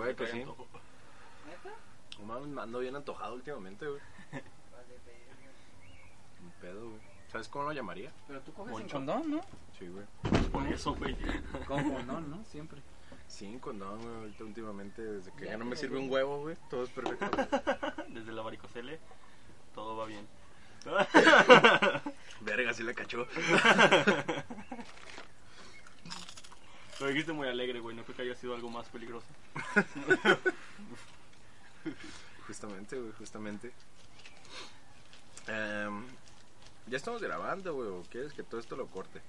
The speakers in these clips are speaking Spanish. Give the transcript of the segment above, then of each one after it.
Puede que sí. antojo. ¿Neta? No mames, ando bien antojado últimamente, güey. Un pedo, güey. ¿Sabes cómo lo llamaría? Pero tú coges sin Moncho. condón, ¿no? Sí, güey. Por eso, güey. Con condón, ¿no? Siempre. Sí, condón, güey. Ahorita últimamente, desde que Ya, ya no me sirve un huevo, güey. Todo es perfecto. Desde la varicocele, todo va bien. Verga, sí le cachó. Lo dijiste muy alegre, güey. No creo que haya sido algo más peligroso. Justamente, güey, justamente. Em, ya estamos grabando, güey. ¿O quieres que todo esto lo corte?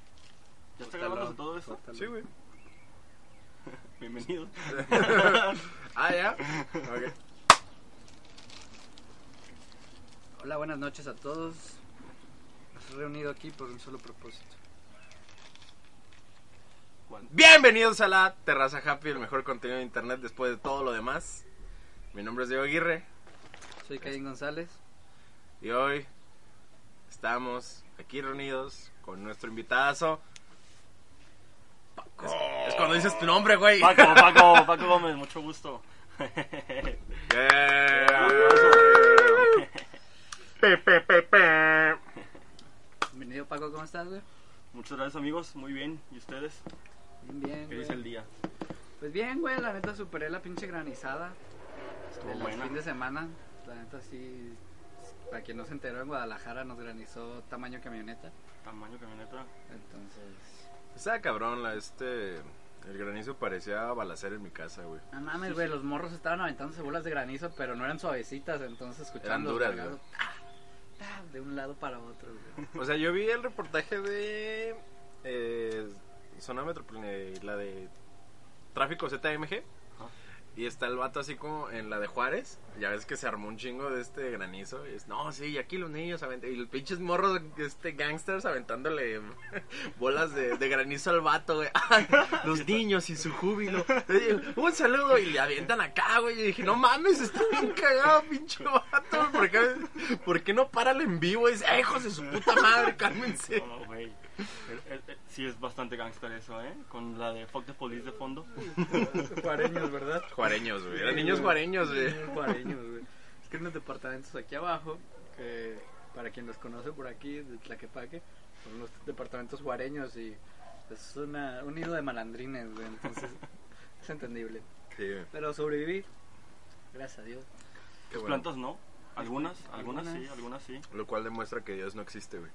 ¿Ya está grabando todo esto? córtalo. Sí, güey. Bienvenido. ah, ya. Ok. Hola, buenas noches a todos. Nos hemos reunido aquí por un solo propósito. Bienvenidos a la Terraza Happy, el mejor contenido de internet después de todo lo demás. Mi nombre es Diego Aguirre Soy Caín González. y hoy estamos aquí reunidos con nuestro invitadazo. Es, es cuando dices tu nombre, güey. Paco, Paco, Paco Gómez, mucho gusto. Yeah. Pe, pe, pe, pe. Bienvenido, Paco, ¿cómo estás, güey? Muchas gracias, amigos. Muy bien. ¿Y ustedes? Bien, bien. ¿Qué güey. dice el día? Pues bien, güey, la neta superé la pinche granizada Estuvo buena. fin de semana. La neta sí, para quien no se enteró, en Guadalajara nos granizó tamaño camioneta. Tamaño camioneta. Entonces, Estaba cabrón, la, este. El granizo parecía balacer en mi casa, güey. no mames, güey, los morros estaban aventándose bolas de granizo, pero no eran suavecitas, entonces Eran escuchando duras, los vergazos, ta, ta, de un lado para otro, güey. O sea, yo vi el reportaje de. Eh, Zona Metropolitana, la de Tráfico ZMG. Ajá. Y está el vato así como en la de Juárez. Ya ves que se armó un chingo de este granizo. Y es, no, sí, y aquí los niños avent Y los pinches morros, este, gangsters aventándole bolas de, de granizo al vato, güey. Los niños y su júbilo. Eh, Un saludo. Y le avientan acá, güey. Y dije, no mames, está bien cagado, pinche vato. ¿Por qué, por qué no para el en vivo? Y dice, "Ay, hijos de su puta madre, cálmense. No, güey. El- Sí, es bastante gangster eso, ¿eh? Con la de Fuck the Police de fondo. Juareños, ¿verdad? Juareños, güey. Eran niños juareños, güey. Niños juareños, güey. Es que hay unos departamentos aquí abajo, que para quien los conoce por aquí, de Tlaquepaque, son los departamentos juareños y es una, un nido de malandrines, güey. Entonces, es entendible. Sí, güey. Pero sobreviví, gracias a Dios. Qué bueno. plantas no. Algunas, algunas sí, Algunas. algunas sí. Lo cual demuestra que Dios no existe, güey.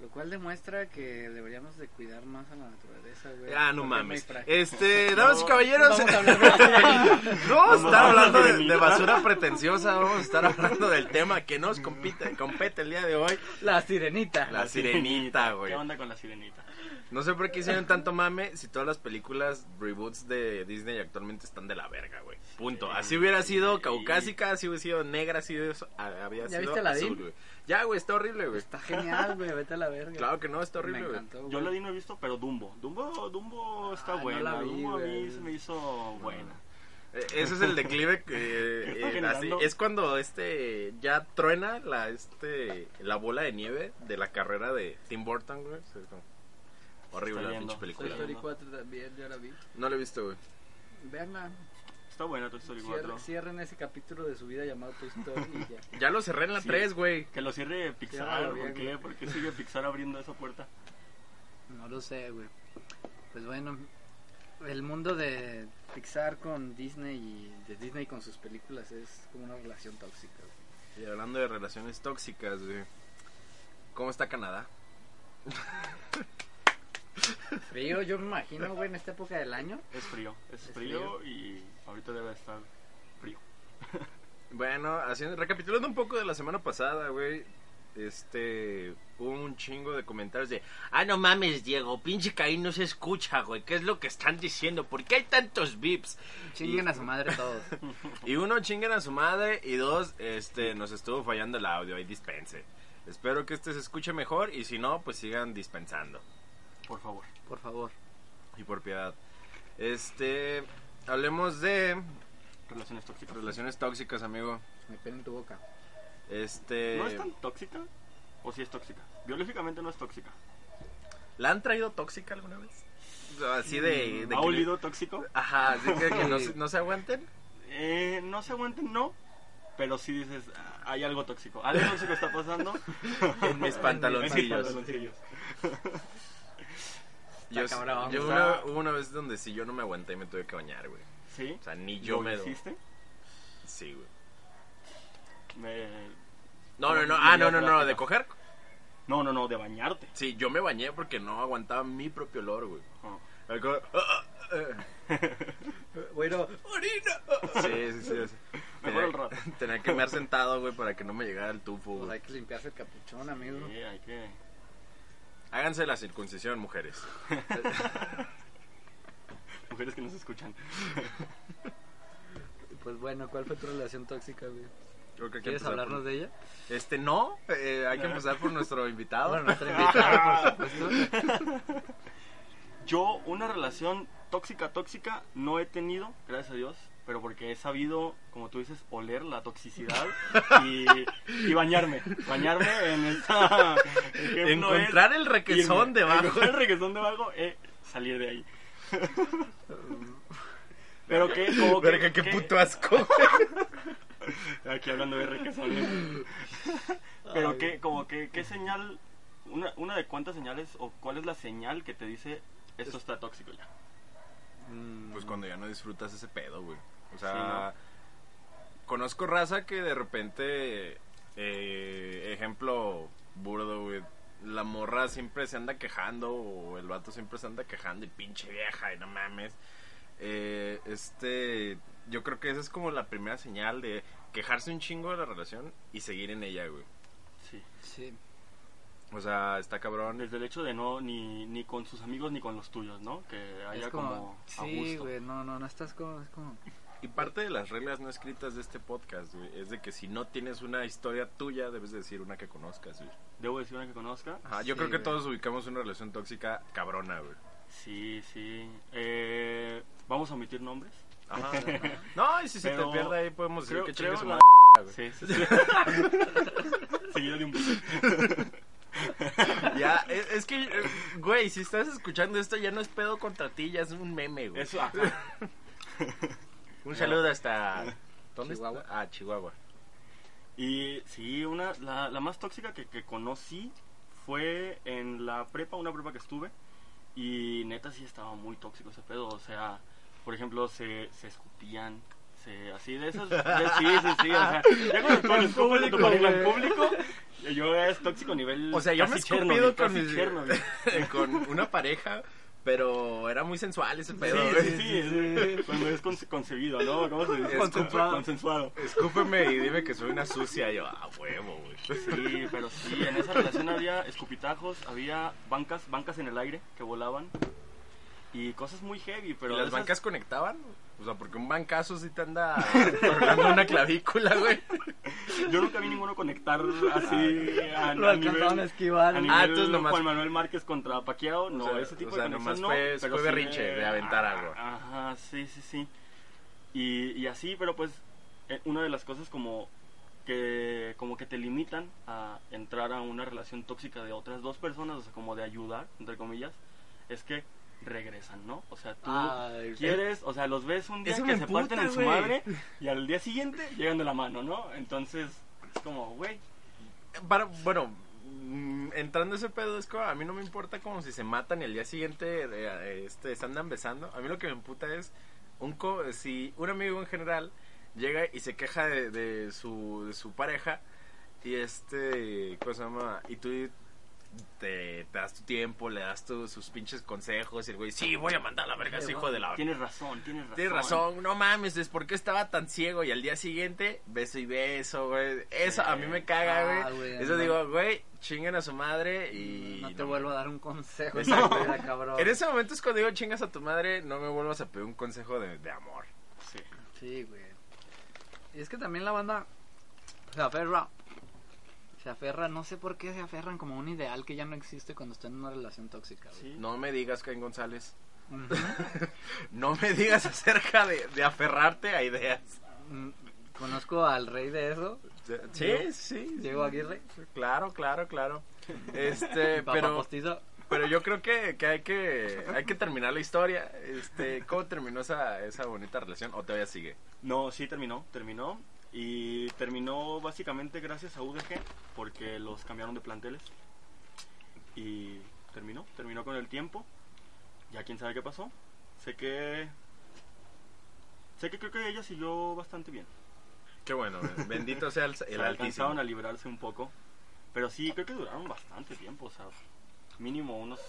Lo cual demuestra que deberíamos de cuidar más a la naturaleza, güey. Ah, no es mames. Este, damas y No, caballeros. Vamos a hablar de No vamos a estar hablando de basura pretenciosa. Vamos a estar hablando del tema que nos compite, compete el día de hoy. La sirenita. La sirenita, güey. ¿Qué onda con la sirenita? No sé por qué hicieron tanto mame si todas las películas reboots de Disney actualmente están de la verga, güey. Punto. Sí. Así hubiera sido caucásica, así hubiera sido negra, así hubiera había ¿Ya sido viste azul, güey. Ya, güey, está horrible, güey. Está genial, güey, vete a la verga. Claro que no, está horrible, güey. encantó, Yo la di no he visto, pero Dumbo. Dumbo, Dumbo está Ay, no buena. la vi, Dumbo a mí se me hizo buena. Eh, Ese es el declive que Está eh, generando- así- es cuando este ya truena la este la bola de nieve de la carrera de Tim Burton, güey. Horrible la pinche película. Story viendo. 4 también, yo la vi. No lo he visto, güey. Veanla. Está buena Toy Story 4. Cierren, cierren ese capítulo de su vida llamado Toy Story y ya. Ya lo cerré en la Sí. 3, güey. Que lo cierre Pixar. Ciérralo ¿Por qué? güey. ¿Por qué sigue Pixar abriendo esa puerta? No lo sé, güey. Pues bueno, el mundo de Pixar con Disney y de Disney con sus películas es como una relación tóxica. güey. Y hablando de relaciones tóxicas, güey. ¿Cómo está Canadá? Frío, yo me imagino, güey, en esta época del año. Es frío. Es, Es frío, y ahorita debe estar frío. Bueno, haciendo, recapitulando un poco de la semana pasada, güey. Este, hubo un chingo de comentarios de, ah, no mames, Diego, pinche Caín no se escucha, güey, ¿qué es lo que están diciendo? ¿Por qué hay tantos bips? Chinguen a su madre todos. Y uno, chinguen a su madre, y dos, este, nos estuvo fallando el audio, ahí dispense. Espero que este se escuche mejor, y si no, pues sigan dispensando, Por favor. Por favor. y por piedad. Este, hablemos de Relaciones tóxicas. relaciones tóxicas, amigo. Me pena en tu boca. Este, ¿No es tan tóxica? ¿O sí es tóxica? Biológicamente no es tóxica. ¿la han traído tóxica alguna vez? Así de... de ¿Ha que- olido tóxico? Ajá, así que, que no, se- no se aguanten. Eh, no se aguanten, no. Pero sí dices, "Ah, hay algo tóxico. Algo tóxico está pasando. En mis pantaloncillos. pantaloncillos. Yo, cabrón, una, hubo una vez donde sí yo no me aguanté y me tuve que bañar, güey. ¿Sí? O sea, ni yo ¿Lo me... hiciste? Sí, güey. Me- No, no, no. ¿Cómo Ah, no, no, no. ¿De coger? No, no, no, de bañarte. Sí, yo me bañé porque no aguantaba mi propio olor, güey. Oh. Ah, ah, ah. Bueno, orina. Sí, sí, sí. sí. Mejor Tenía- el rato. Tenía que me sentado, güey, para que no me llegara el tufo, pues güey. hay que limpiarse el capuchón, amigo. Sí, hay que... Háganse la circuncisión, mujeres. Mujeres que nos escuchan. Pues bueno, ¿cuál fue tu relación tóxica, güey? Creo que ¿Quieres hablarnos por- de ella? Este, no. eh, hay que empezar por nuestro invitado. Bueno, nuestra invitada, por supuesto. Yo una relación tóxica, tóxica, no he tenido, gracias a Dios, pero porque he sabido, como tú dices, oler la toxicidad y, y bañarme. Bañarme en esa... Encontrar es el requesón irme, debajo. Encontrar el requesón debajo, eh, salir de ahí. pero que, como que... Verga, qué que- puto asco. Aquí hablando de requesones. Pero que, como que, ¿qué señal, una, una de cuántas señales o cuál es la señal que te dice esto está tóxico ya? Mm, Pues cuando ya no disfrutas ese pedo, güey. O sea, conozco raza que de repente, eh, ejemplo burdo, güey. La morra siempre se anda quejando o el vato siempre se anda quejando y pinche vieja y no mames. Eh, este, yo creo que esa es como la primera señal de quejarse un chingo de la relación y seguir en ella, güey. Sí. Sí. O sea, está cabrón. Desde el hecho de no, ni, ni con sus amigos ni con los tuyos, ¿no? Que haya Es como, como, a sí, gusto. güey, no, no, no estás como, es como, Y parte de las reglas no escritas de este podcast, güey, es de que si no tienes una historia tuya, debes decir una que conozcas, güey. Debo decir una que conozca. Ajá, yo Sí, creo que güey. todos ubicamos una relación tóxica cabrona, güey. Sí, sí. Eh, Vamos a omitir nombres. Ajá. No, y si se Pero te pierde ahí podemos decir creo- que creo chingue su la-. Sí, sí, sí. Seguido de un. Ya, es, es que, eh, güey, si estás escuchando esto ya no es pedo contra ti, ya es un meme, güey. Eso, ajá. Un saludo hasta... ¿Dónde Chihuahua. está? Ah, Chihuahua. Y sí, una, la, la más tóxica que, que conocí fue en la prepa, una prepa que estuve. Y neta sí estaba muy tóxico ese pedo. O sea, por ejemplo, se, se escupían. Se, así de esas. de- sí, sí, sí. O sea, ya cuando tú le escupes a tu pareja en público, yo es tóxico a nivel. O sea, yo me he escupido con, mis- con una pareja, pero era muy sensual ese pedo, Sí, güey. sí, sí, sí. Cuando es conce- concebido, ¿no? ¿Cómo se dice? Consensuado. Consensuado. Escúpeme y dime que soy una sucia. Y yo, ah, huevo, güey. Sí, pero sí, en esa relación había escupitajos, había bancas, bancas en el aire que volaban y cosas muy heavy, pero ¿Y las esas- bancas conectaban? O sea, porque un bancazo sí te anda otorgando una clavícula, güey. yo nunca vi ninguno conectar así a, lo a alcanzaban a nivel, esquivar. a y- nivel Ah, entonces nomás- Juan Manuel Márquez contra Paquiao, no, O sea, ese tipo o sea, de conexión nomás no, fue- pero fue sí berrinche de aventar ah, algo. Ajá, sí, sí, sí. Y, y así, pero pues eh, una de las cosas como que como que te limitan a entrar a una relación tóxica de otras dos personas, o sea, como de ayudar, entre comillas, es que regresan, ¿no? O sea, tú Ay, quieres, o sea, los ves un día que se parten en su madre y al día siguiente llegan de la mano, ¿no? Entonces, es como, güey, Para, bueno, mm, entrando a ese pedo, es como, a mí no me importa como si se matan y al día siguiente eh, este, se andan besando. A mí lo que me emputa es un co si un amigo en general llega y se queja de, de su, de su pareja y este, ¿cómo se llama? Y tú te, te das tu tiempo, le das tu- sus pinches consejos y el güey, sí, voy a mandar a la verga a ese hijo de la... tienes razón, tienes razón. Tienes razón, no mames, es porque estaba tan ciego y al día siguiente beso y beso, güey. Eso a mí me caga, Ah, güey. güey, Eso no. digo, güey, chinguen a su madre y... no te vuelvo a dar un consejo. La vida, cabrón. En ese momento es cuando digo chingas a tu madre, no me vuelvas a pedir un consejo de, de amor. Sí. Sí, güey. Y es que también la banda se aferra. Se aferra, no sé por qué se aferran como a un ideal que ya no existe cuando están en una relación tóxica. Sí. No me digas, Cain González. No me digas acerca de, de aferrarte a ideas. Mm, Conozco al rey de eso, Sí, sí. Diego Aguirre. Claro, claro, claro. Este, pero... postizo. Pero yo creo que, que hay que hay que terminar la historia. Este, ¿Cómo terminó esa, esa bonita relación? ¿O todavía sigue? No, sí terminó, terminó. Y terminó básicamente gracias a UDG, porque los cambiaron de planteles. Y terminó, terminó con el tiempo. Ya quién sabe qué pasó. Sé que... Sé que creo que ella siguió bastante bien. Qué bueno, eh. bendito sea el, el alcanzaron a librarse un poco. Pero sí, creo que duraron bastante tiempo, o sea, mínimo unos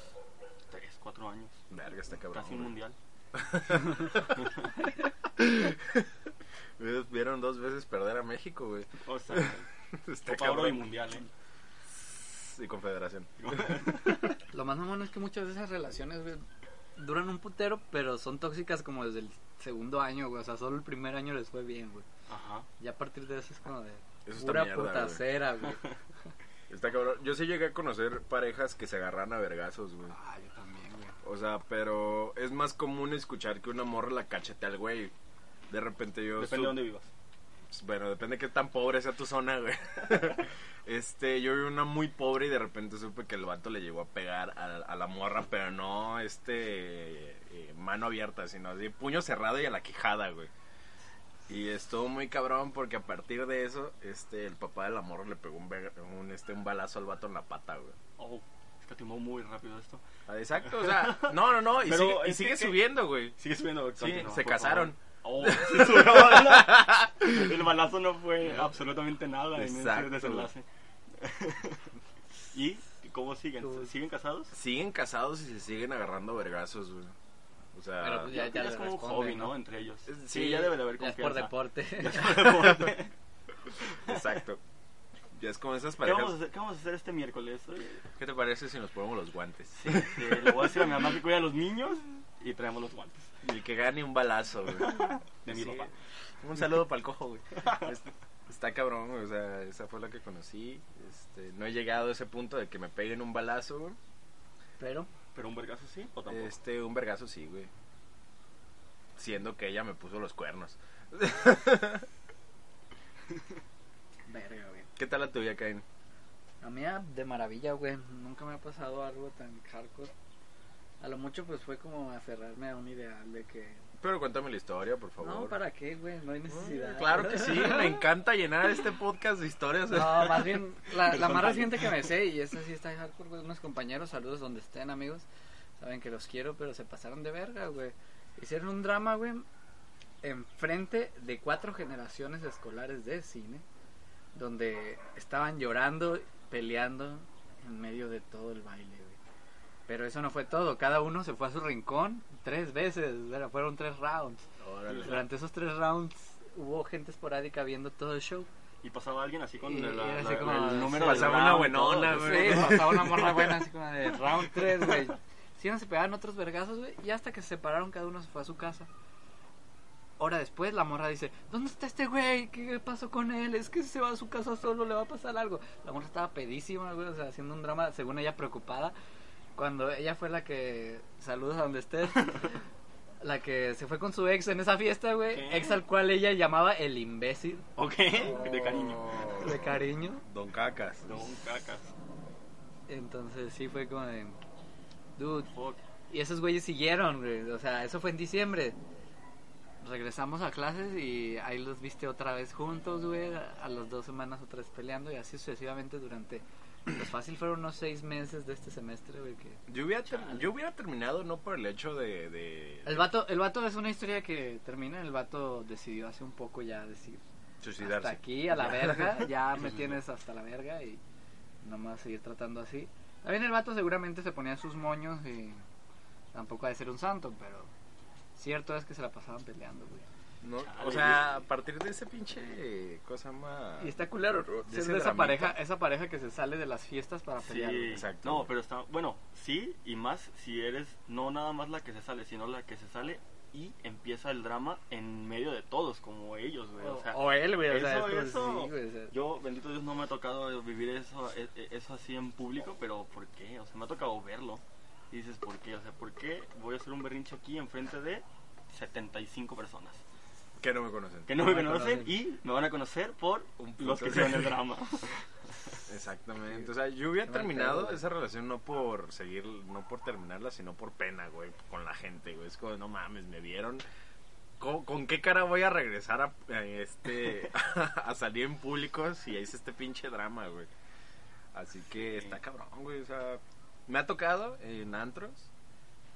3, 4 años. Verga, está cabrón. Casi un mundial. Vieron dos veces perder a México, güey. O sea, Está Copa Oro y mundial, ¿eh? Y confederación. Lo más mamón es que muchas de esas relaciones, güey, duran un putero, pero son tóxicas como desde el segundo año, güey. O sea, solo el primer año les fue bien, güey. Ajá. Ya a partir de eso es como de Eso pura mierda, güey. putacera, güey. Está cabrón. Yo sí llegué a conocer parejas que se agarran a vergazos, güey. Ah, yo también, güey. O sea, pero es más común escuchar que una morra la cachete al güey. De repente yo... Depende de dónde vivas. Bueno, depende de qué tan pobre sea tu zona, güey. este, yo vi una muy pobre y de repente supe que el vato le llegó a pegar a, a la morra, pero no este eh, mano abierta, sino así puño cerrado y a la quijada, güey. Y estuvo muy cabrón porque a partir de eso, este, el papá de la morra le pegó un, un, este, un balazo al vato en la pata, güey. Oh, escatimó muy rápido esto. Ah, Exacto, o sea, no, no, no, y Pero sigue, y es sigue que- subiendo, güey. Sigue subiendo. Sí, se casaron. favor. Oh, se subió bala. El balazo no fue absolutamente nada en Exacto. ese desenlace. ¿Y cómo siguen? Tú- ¿Siguen casados? Siguen casados y se siguen agarrando vergazos, güey. O sea, Pero pues ya- es como un hobby, ¿no? ¿no? Entre ellos. Es- Sí, sí, ya debe de haber Ya es por confianza. deporte. Ya es por deporte. exacto. Ya es como esas ¿Qué vamos, a parejas. hacer, ¿Qué vamos a hacer este miércoles? Oye, ¿Qué te parece si nos ponemos los guantes? Sí, sí, le voy a decir a mi mamá que cuide a los niños y traemos los guantes. Y que gane un balazo, güey. De mi Sí. papá. Un saludo para el cojo, güey. Es- Está cabrón, güey. O sea, esa fue la que conocí. Este, no he llegado a ese punto de que me peguen un balazo, güey. Pero, ¿Pero un vergazo sí o tampoco? Este, un vergazo sí, güey. Siendo que ella me puso los cuernos. verga, güey. ¿Qué tal la tuya, Cain? A mí ah, de maravilla, güey. Nunca me ha pasado algo tan hardcore. A lo mucho pues fue como aferrarme a un ideal de que... Pero cuéntame la historia, por favor. No, ¿para qué, güey? No hay necesidad. Mm, Claro que sí, me encanta llenar este podcast de historias. No, más bien, la, la más reciente que me sé, y esta sí está hardcore, güey, unos compañeros, saludos donde estén, amigos. Saben que los quiero, pero se pasaron de verga, güey. Hicieron un drama, güey, enfrente de cuatro generaciones escolares de cine, donde estaban llorando, peleando en medio de todo el baile. Pero eso no fue todo, cada uno se fue a su rincón tres veces, era- fueron tres rounds. Órale. Durante esos tres rounds hubo gente esporádica viendo todo el show. Y pasaba alguien así con Y- la- y la- así la- como- el número pasaba una buenona, güey. Sí, pasaba una morra buena así como de round 3, güey. Sí, se pegaban otros vergazos, güey. Y hasta que se separaron, cada uno se fue a su casa. Hora después, la morra dice: ¿Dónde está este güey? ¿Qué pasó con él? Es que si se va a su casa solo, le va a pasar algo. La morra estaba pedísima, güey, o sea, haciendo un drama, según ella, preocupada. Cuando ella fue la que. Saludos a donde estés. La que se fue con su ex en esa fiesta, güey. ¿Qué? Ex al cual ella llamaba el imbécil. Ok, de cariño. Oh, De cariño. Don Cacas. No, cacas. Entonces sí fue como de. Dude, Fuck. Y esos güeyes siguieron, güey. O sea, eso fue en diciembre. Regresamos a clases y ahí los viste otra vez juntos, güey. A las dos semanas otra vez peleando y así sucesivamente durante... Pues fácil fueron unos seis meses de este semestre, güey. Que... Yo hubiera, yo hubiera terminado no por el hecho de... de El vato, el vato es una historia que termina. El vato decidió hace un poco ya decir... suicidarse. Hasta aquí, a la verga. Ya me tienes hasta la verga y nomás seguir tratando así. También el vato seguramente se ponía sus moños y tampoco ha de ser un santo, pero cierto es que se la pasaban peleando, güey. No, Chale, o sea, a partir de ese pinche cosa más... Y está culero, de ser ese de esa dramita. pareja, esa pareja que se sale de las fiestas para Sí, pelear. exacto. No, pero está. Bueno, sí, y más si eres no nada más la que se sale, sino la que se sale y empieza el drama en medio de todos, como ellos, güey. O, sea, o él, güey, o sea, eso, es como- eso. sí, güey, o sea, Yo, bendito Dios, no me ha tocado vivir eso, e- e- eso así en público, pero ¿por qué? O sea, me ha tocado verlo. Y dices, ¿por qué? O sea, ¿por qué voy a hacer un berrinche aquí enfrente de 75 personas? Que no me conocen. que no No me me conocen conocen. y me van a conocer por Un los que hicieron el drama. Exactamente. O sea, yo hubiera terminado esa relación no por seguir, no por terminarla, sino por pena, güey, con la gente, güey. Es como, no mames, me vieron. ¿Con, con qué cara voy a regresar a, a este a salir en público si hice este pinche drama, güey? Así que está cabrón, güey. O sea, me ha tocado en antros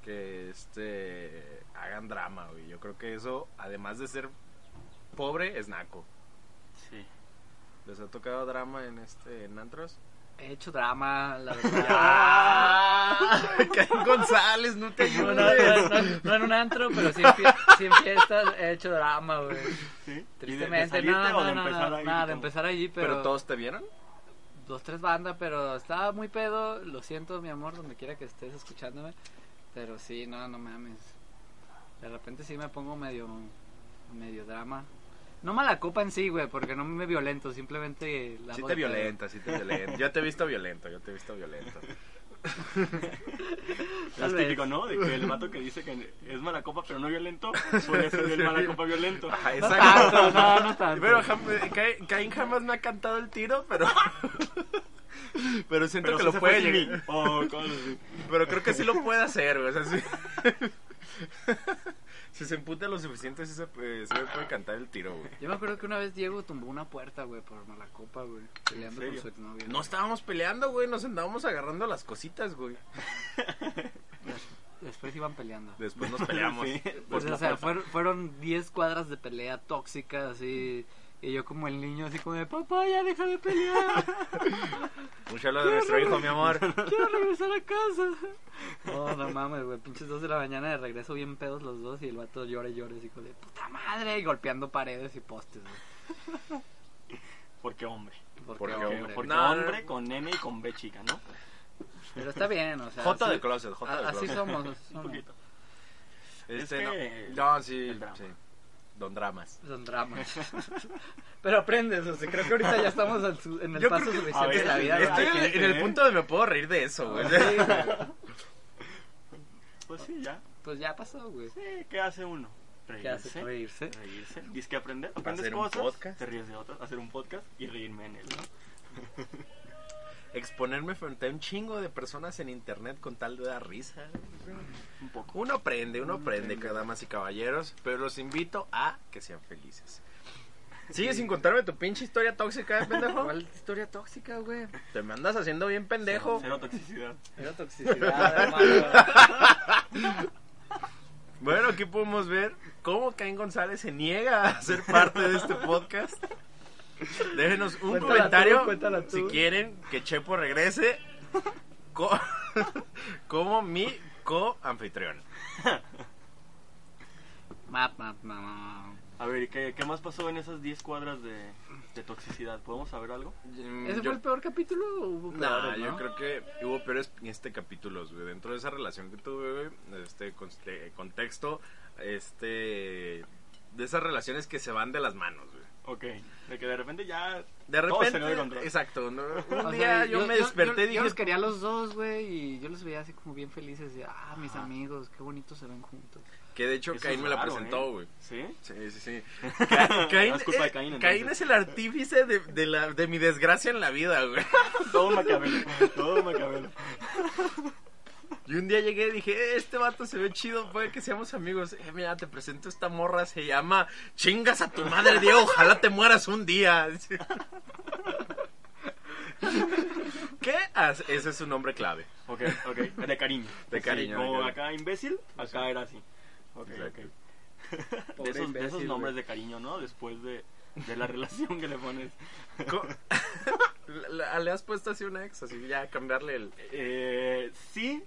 que este hagan drama, güey. Yo creo que eso, además de ser pobre, es naco. Sí. ¿Les ha tocado drama en este en antros? He hecho drama, la verdad. ¡Ah! González, no te No, no, ayudes. no, no, no en un antro, pero sí en, fie- sí en fiestas he hecho drama, güey. ¿Sí? ¿Y de- de Tristemente, no, no, de no, empezar no, ahí nada, de empezar allí, pero, ¿Pero todos te vieron? dos, tres bandas, pero estaba muy pedo, lo siento, mi amor, donde quiera que estés escuchándome, pero sí, no, no mames. De repente sí me pongo medio, medio drama. No mala copa en sí, güey, porque no me violento, simplemente... la Sí te de violenta, sí te violenta. Yo te he visto violento, yo te he visto violento. Es típico. ¿no? De que el vato que dice que es mala copa pero no violento, puede ser el mala copa violento. Ajá, No exacto. tanto, no, no tanto. Pero Caín jamás me ha cantado el tiro, pero... Pero siento Pero que sí lo puede llegar. mí. O cosas así. Pero creo que sí lo puede hacer, güey. O sea, sí. Si se emputa lo suficiente, sí se, puede, puede cantar el tiro, güey. Yo me acuerdo que una vez Diego tumbó una puerta, güey, por mala copa, güey, peleando con su exnovia. No estábamos peleando, güey. Nos andábamos agarrando las cositas, güey. Después iban peleando. Después nos peleamos. Sí, Pues, o sea, fueron 10 cuadras de pelea tóxica, así. Y yo como el niño, así como de, papá, ya deja de pelear. Un saludo de nuestro hijo, mi amor. Quiero regresar a casa. No, no mames, güey. Pinches 2 de la mañana de regreso bien pedos los dos. Y el vato llora y llora, así como de, puta madre. Y golpeando paredes y postes, güey. Porque hombre. Porque, Porque hombre. Porque No, hombre no. con N y con B chica, ¿no? Pero está bien, o sea. Así- de closet, Jota de a- Así closet. somos, Un poquito. Este, Es que- no. No, sí, el drama. sí. Don Dramas. Son dramas. Pero aprendes, o sea, creo que ahorita ya estamos en, su- en el Yo paso suficiente ver, de la vida. estoy donde- en, el- en el punto de me puedo reír de eso, güey. Sí, güey. Pues sí, ya. Pues ya pasó, güey. Sí, ¿qué hace uno? ¿Qué hace reírse? Reírse. Dices que aprender. Aprendes Hacer un cosas. podcast. Te ríes de otras. Hacer un podcast y reírme en él, ¿no? Exponerme frente a un chingo de personas en internet con tal de dar risa. Un poco. Uno aprende, uno aprende, damas y caballeros. Pero los invito a que sean felices. ¿Sigues sin contarme tu pinche historia tóxica, pendejo? ¿Cuál historia tóxica, güey? Te me andas haciendo bien pendejo. Cero toxicidad. Era toxicidad, hermano. Bueno, aquí podemos ver cómo Caín González se niega a ser parte de este podcast. Déjenos un Cuéntala comentario tú, cuéntala tú. si quieren que Chepo regrese co- como mi co-anfitrión. A ver, ¿y qué, qué más pasó en esas 10 cuadras de, de toxicidad? ¿Podemos saber algo? ¿Ese Yo- fue el peor capítulo o hubo Nah, peores, yo no? creo que hubo peores este capítulos, güey. Dentro de esa relación que tuve, güey, este con- este contexto, este de esas relaciones que se van de las manos, güey. Ok, de que de repente ya... De Todo se repente, control. exacto, ¿no? un O día sea, yo, me desperté yo, y dije, Yo los quería a los dos, güey, y yo los veía así como bien felices. De, ah, mis Ajá. amigos, qué bonitos se ven juntos. que de hecho Eso Caín me la presentó, ¿eh? güey. ¿Sí? Sí, sí, sí. Ca- Caín, Es culpa de eh, Caín, entonces. Caín es el artífice de, de, la, de mi desgracia en la vida, güey. Todo Maquiavelo. Todo Maquiavelo. Y un día llegué y dije, "Eh, este vato se ve chido, puede que seamos amigos. Eh, mira, te presento esta morra, se llama Chingas a tu madre, Diego, ojalá te mueras un día. ¿Qué? Ah, ese es su nombre clave. Ok, ok. De cariño. De Sí, cariño, de cariño. acá imbécil, acá era así. Ok, Exacto. ok. De esos, de esos imbécil, nombres de cariño, ¿no? Después de, de la relación que le pones. ¿Le le has puesto así una ex? Así ya cambiarle el... Eh, sí.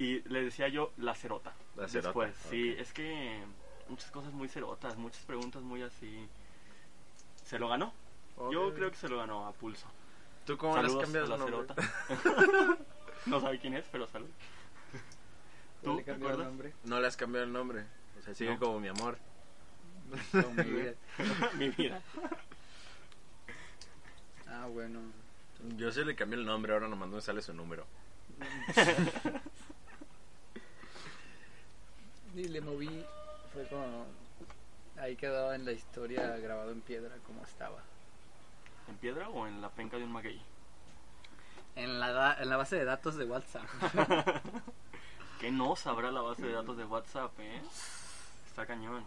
Y le decía yo la cerota. La cerota, Después, sí. Es que muchas cosas muy cerotas, muchas preguntas muy así. ¿Se lo ganó? Yo creo que se lo ganó a pulso. ¿Tú cómo le has Saludos cambiado a la el nombre? cerota. no sabe quién es, pero salud. ¿Tú ¿Tú le te cambió el acuerdas? nombre? No le has cambiado el nombre. O sea, sigue No. como mi amor. Como mi vida. Mi vida. Ah, bueno. Yo sí le cambié el nombre, ahora nomás no me sale su número. Y le moví. Fue como. Ahí quedó en la historia grabado en piedra como estaba. ¿En piedra o en la penca de un maguey? En la, en la base de datos de WhatsApp. ¿Qué no sabrá la base de datos de WhatsApp, eh? Está cañón.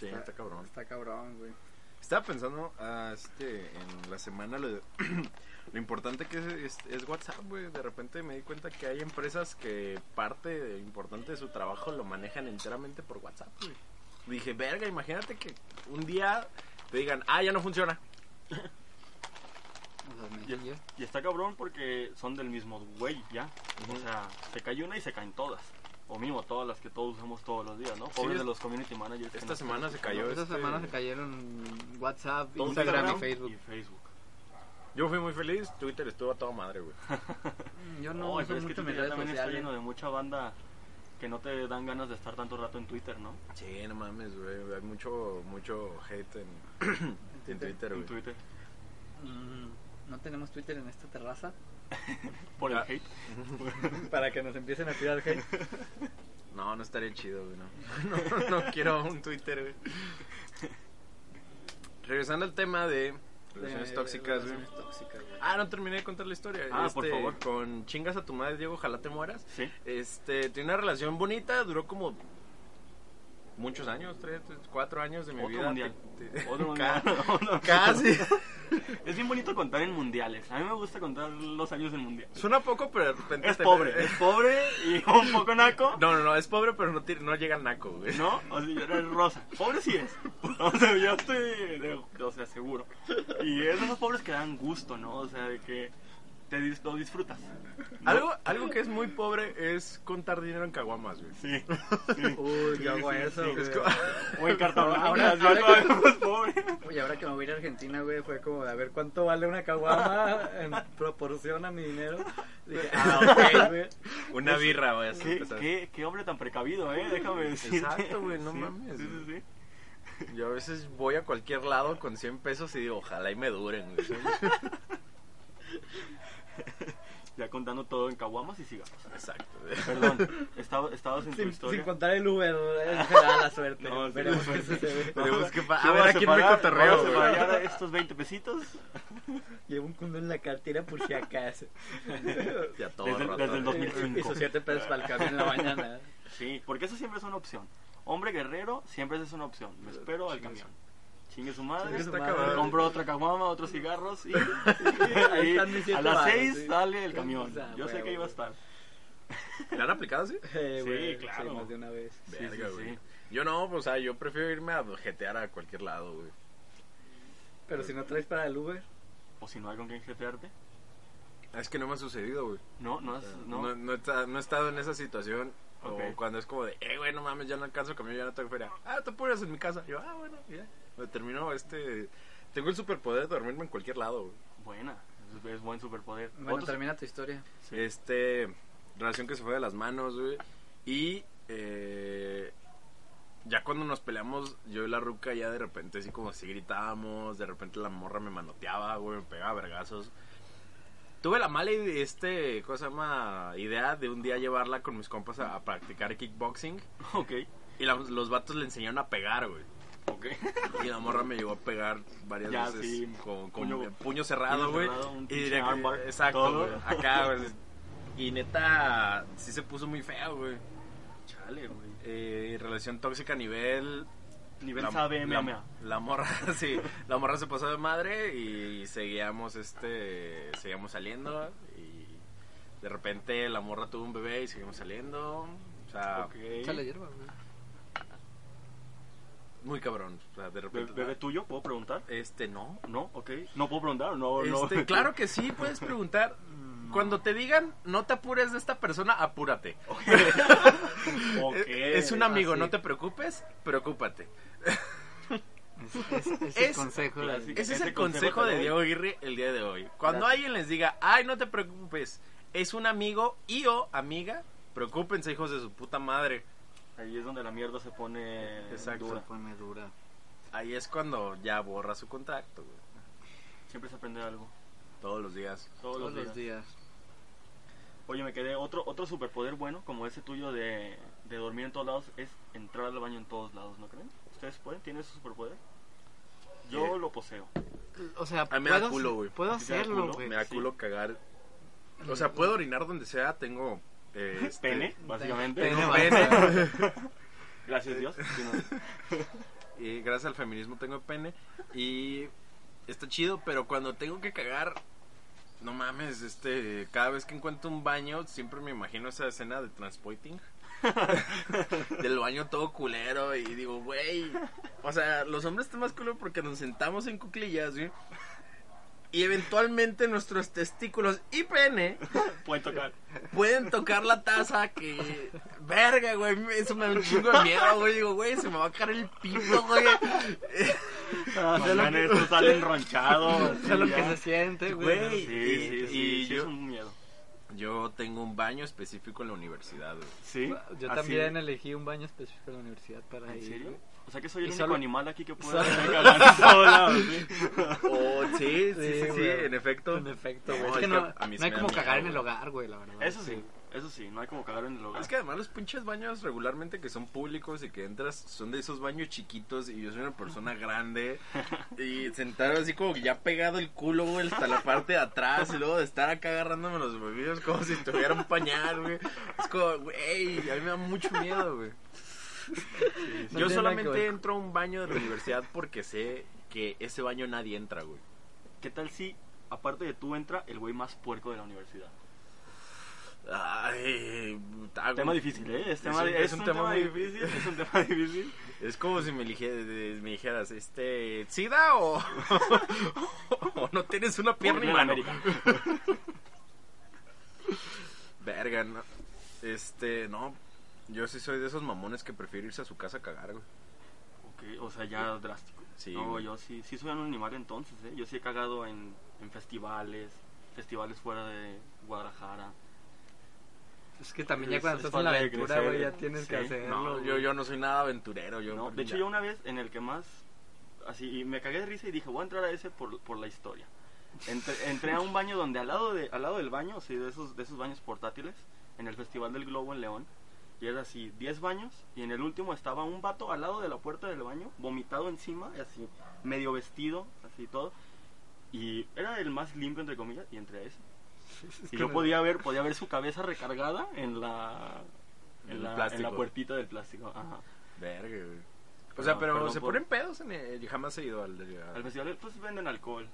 Sí, está cabrón. Está cabrón, güey. Estaba pensando ah, este, en la semana lo, de- lo importante que es, es, es WhatsApp, güey. De repente me di cuenta que hay empresas que parte de- importante de su trabajo lo manejan enteramente por WhatsApp, güey. Dije, verga, imagínate que un día te digan, ah, ya no funciona. O sea, Y, y está cabrón porque son del mismo güey, ya. O sea, se cae una y se caen todas. O mismo todas las que todos usamos todos los días, ¿no? Pobres es- de los community managers. que esta semana se cayó. Esta este- semana se cayeron WhatsApp, Instagram y Facebook. Y Facebook. Yo fui muy feliz, Twitter estuvo a toda madre, güey. Yo no No, uso es que mucho Twitter redes también está lleno de mucha banda que no te dan ganas de estar tanto rato en Twitter, ¿no? Sí, no mames, güey. Hay mucho, mucho hate en, en Twitter, En güey. Twitter. Mm, No tenemos Twitter en esta terraza Por el Ah. hate. para que nos empiecen a tirar hate. No, no estaría chido, güey. No, no, no quiero un Twitter, güey. Regresando al tema de relaciones De- tóxicas, güey. relaciones tóxicas, güey. Ah, no terminé de contar la historia. Ah, por Este, favor. Con chingas a tu madre, Diego, ojalá te mueras. Sí. Este, tiene una relación bonita, duró como muchos años, tres, tres, cuatro años de mi Otro vida. mundial. Te- te- Otro mundial. Casi. Es bien bonito contar en mundiales. A mí me gusta contar los años en mundial. Suena poco, pero de repente Es te- pobre, es pobre y un poco naco. No, no, no, es pobre, pero no, no llega al naco, güey. ¿No? O sea, es rosa. Pobre sí es. O sea, yo estoy, de- o sea, seguro. Y es de esos pobres que dan gusto, ¿no? O sea, de que te dis- lo disfrutas. ¿no? Algo, algo que es muy pobre es contar dinero en caguamas, güey. Sí. sí. Uy, Sí, yo hago sí, eso, sí. güey. Es como- O en Ahora- ahora que- pobre. Oye, ahora que me voy a ir a Argentina, güey, fue como de a ver cuánto vale una caguama en proporción a mi dinero. Dije, ah, ok, güey. Una birra, güey. ¿Qué, qué, qué hombre tan precavido, ¿eh? Déjame decirte. Exacto, güey, no Sí, mames, Sí, sí, sí. Yo a veces voy a cualquier lado con 100 pesos y digo, ojalá y me duren, güey. Ya contando todo en caguamas y cigarros. Exacto. Perdón, estaba, estabas en tu Sin, historia. sin contar el Uber, será la suerte. No, Veremos qué sucede. ¿Qué a ver a quién me cotorreo, separar estos 20 pesitos Llevo un condón en la cartera por si acaso. Ya todo Desde- roto, desde el güey. 2005. Y sus 7 pesos para el camión en la mañana. Sí, porque eso siempre es una opción. Hombre guerrero siempre es una opción. Me espero al camión. Chingue su madre. Chingue su madre. Compro otra caguama, otros cigarros y, Ahí y están mis siete a las varos, 6 sí. sale el camión. O sea, Yo sé que iba a estar. ¿Le han aplicado así? Eh, Sí, claro. más de una vez. Sí, Verga, sí, güey. sí. Yo no, pues, o sea, yo prefiero irme a jetear a cualquier lado, güey. Pero si no traes para el Uber, O si no hay con quien jetearte. Es que no me ha sucedido, güey. No, no es. No. No, no, he esta- no he estado en esa situación. O cuando es como de, eh, güey, no mames, ya no alcanzo camión, ya no tengo feria. Ah, te pones en mi casa. Yo, ah, bueno, ya. Me terminó este. Tengo el superpoder de dormirme en cualquier lado, güey. Buena. Es, es buen superpoder. bueno, Otros- termina tu historia. Sí. Este. Relación que se fue de las manos, güey. Y. Eh, ya cuando nos peleamos, yo y la ruca ya de repente así como así gritábamos, de repente la morra me manoteaba, güey, me pegaba vergazos. Tuve la mala este, ¿cómo se llama? idea de un día llevarla con mis compas a, a practicar kickboxing Ok. y la- los vatos le enseñaron a pegar, güey. Ok. Y la morra me llegó a pegar varias Ya, veces sí, con, con puño- puño, cerrado, güey. Y directo, armbar, exacto, güey. Acá, güey. Y neta, sí se puso muy feo, güey. Chale, güey. Eh, relación tóxica a nivel. Nivel la, sabe la, la morra, sí. La morra se pasó de madre y seguíamos, este. Seguíamos saliendo. Y de repente la morra tuvo un bebé y seguimos saliendo. O sea, Ok. Échale hierba, güey. Muy cabrón. O sea, de repente. ¿Bebé tuyo? ¿Puedo preguntar? Este, no. No, ok. No puedo preguntar, no, no. Este, claro que sí, puedes preguntar. Cuando te digan, no te apures de esta persona, apúrate. Ok. Es un amigo, así. no te preocupes, preocúpate. Es, es, es Es- el consejo. de- Clásico. Ese es el consejo de. Diego Aguirre el día de hoy. Cuando Gracias. alguien les diga, ay, no te preocupes, es un amigo y o amiga, preocúpense, hijos de su puta madre. Ahí es donde la mierda se pone Exacto. dura. Se pone dura. Ahí es cuando ya borra su contacto, güey. Siempre se aprende algo. Todos los días. Todos, Todos los días. Oye, me quedé otro otro superpoder bueno, como ese tuyo de de dormir en todos lados es entrar al baño en todos lados, ¿no creen? ¿Ustedes pueden? ¿Tienen ese superpoder? Yo lo poseo. O sea, A mí me da puedo, culo, güey. puedo ¿Sí te da hacerlo, güey. Me da culo cagar. O sea, puedo orinar donde sea, tengo... eh, este, Pene, básicamente. Pene, pene. Gracias Dios. No. Y gracias al feminismo tengo pene. Y está chido, pero cuando tengo que cagar, no mames, este, cada vez que encuentro un baño, siempre me imagino esa escena de Transpoiting. Del baño todo culero y digo, güey, o sea, los hombres están más culeros porque nos sentamos en cuclillas, güey. Y eventualmente nuestros testículos y pene Pueden tocar. pueden tocar la taza que... Verga, güey, eso me da un chingo de miedo, güey. Digo, güey, se me va a caer el pito, güey. Oigan, esto sale enronchado. Eso es lo sí, que se siente, güey. Güey. Sí, sí, Y- sí, y sí, yo- es un miedo. Yo tengo un baño específico en la universidad, güey. Sí. Yo Así- también elegí un baño específico en la universidad para ¿En ir. serio? O sea que soy el único solo- animal aquí que puede cagar. Oh, sí, sí, sí, Sí, sí, güey. en efecto. En efecto, No, güey. es es que no, a mí sí no hay como cagar en el hogar, güey, la verdad. Eso sí, eso sí, no hay como cagar en el hogar. Es que además los pinches baños regularmente que son públicos y que entras son de esos baños chiquitos y yo soy una persona grande y sentado así como que ya pegado el culo, güey, hasta la parte de atrás y luego de estar acá agarrándome los bebidos como si tuviera un pañal, güey. Es como, güey, a mí me da mucho miedo, güey. Yo solamente entro a un baño de la universidad porque sé que ese baño nadie entra, güey. ¿Qué tal si, aparte de tú, entra el güey más puerco de la universidad? Ay, Tema difícil, ¿eh? Es, un- es es un un tema, difícil. Es un tema difícil. Es como si me, dijeras, este, ¿SIDA o, o no tienes una pierna y mano? América. Verga, no. Este, no. Yo sí soy de esos mamones que prefiero irse a su casa a cagar, güey. Ok, o sea, ya drástico. Sí, No, güey. yo sí, sí soy un animal entonces, ¿eh? Yo sí he cagado en, en festivales, festivales fuera de Guadalajara. Es que también ya cuando es estás en la aventura, güey, ya tienes que sí. hacerlo. No, yo, yo no soy nada aventurero. Yo, No, de hecho, yo una vez en el que más, así, y me cagué de risa y dije, voy a entrar a ese por, por la historia. Entré, entré a un baño donde al lado, de, al lado del baño, así, de esos, de esos baños portátiles, en el Festival del Globo en León, y era así, 10 baños, y en el último estaba un vato al lado de la puerta del baño, vomitado encima, y así, medio vestido, así todo, y era el más limpio, entre comillas, y entré a ese. Y yo podía ver, podía ver su cabeza recargada en la, En la, en la puertita del plástico. Ajá. Verga, güey. O sea, pero perdón se por- ponen pedos en el... Jamás he ido al... de- Al festival, pues venden alcohol.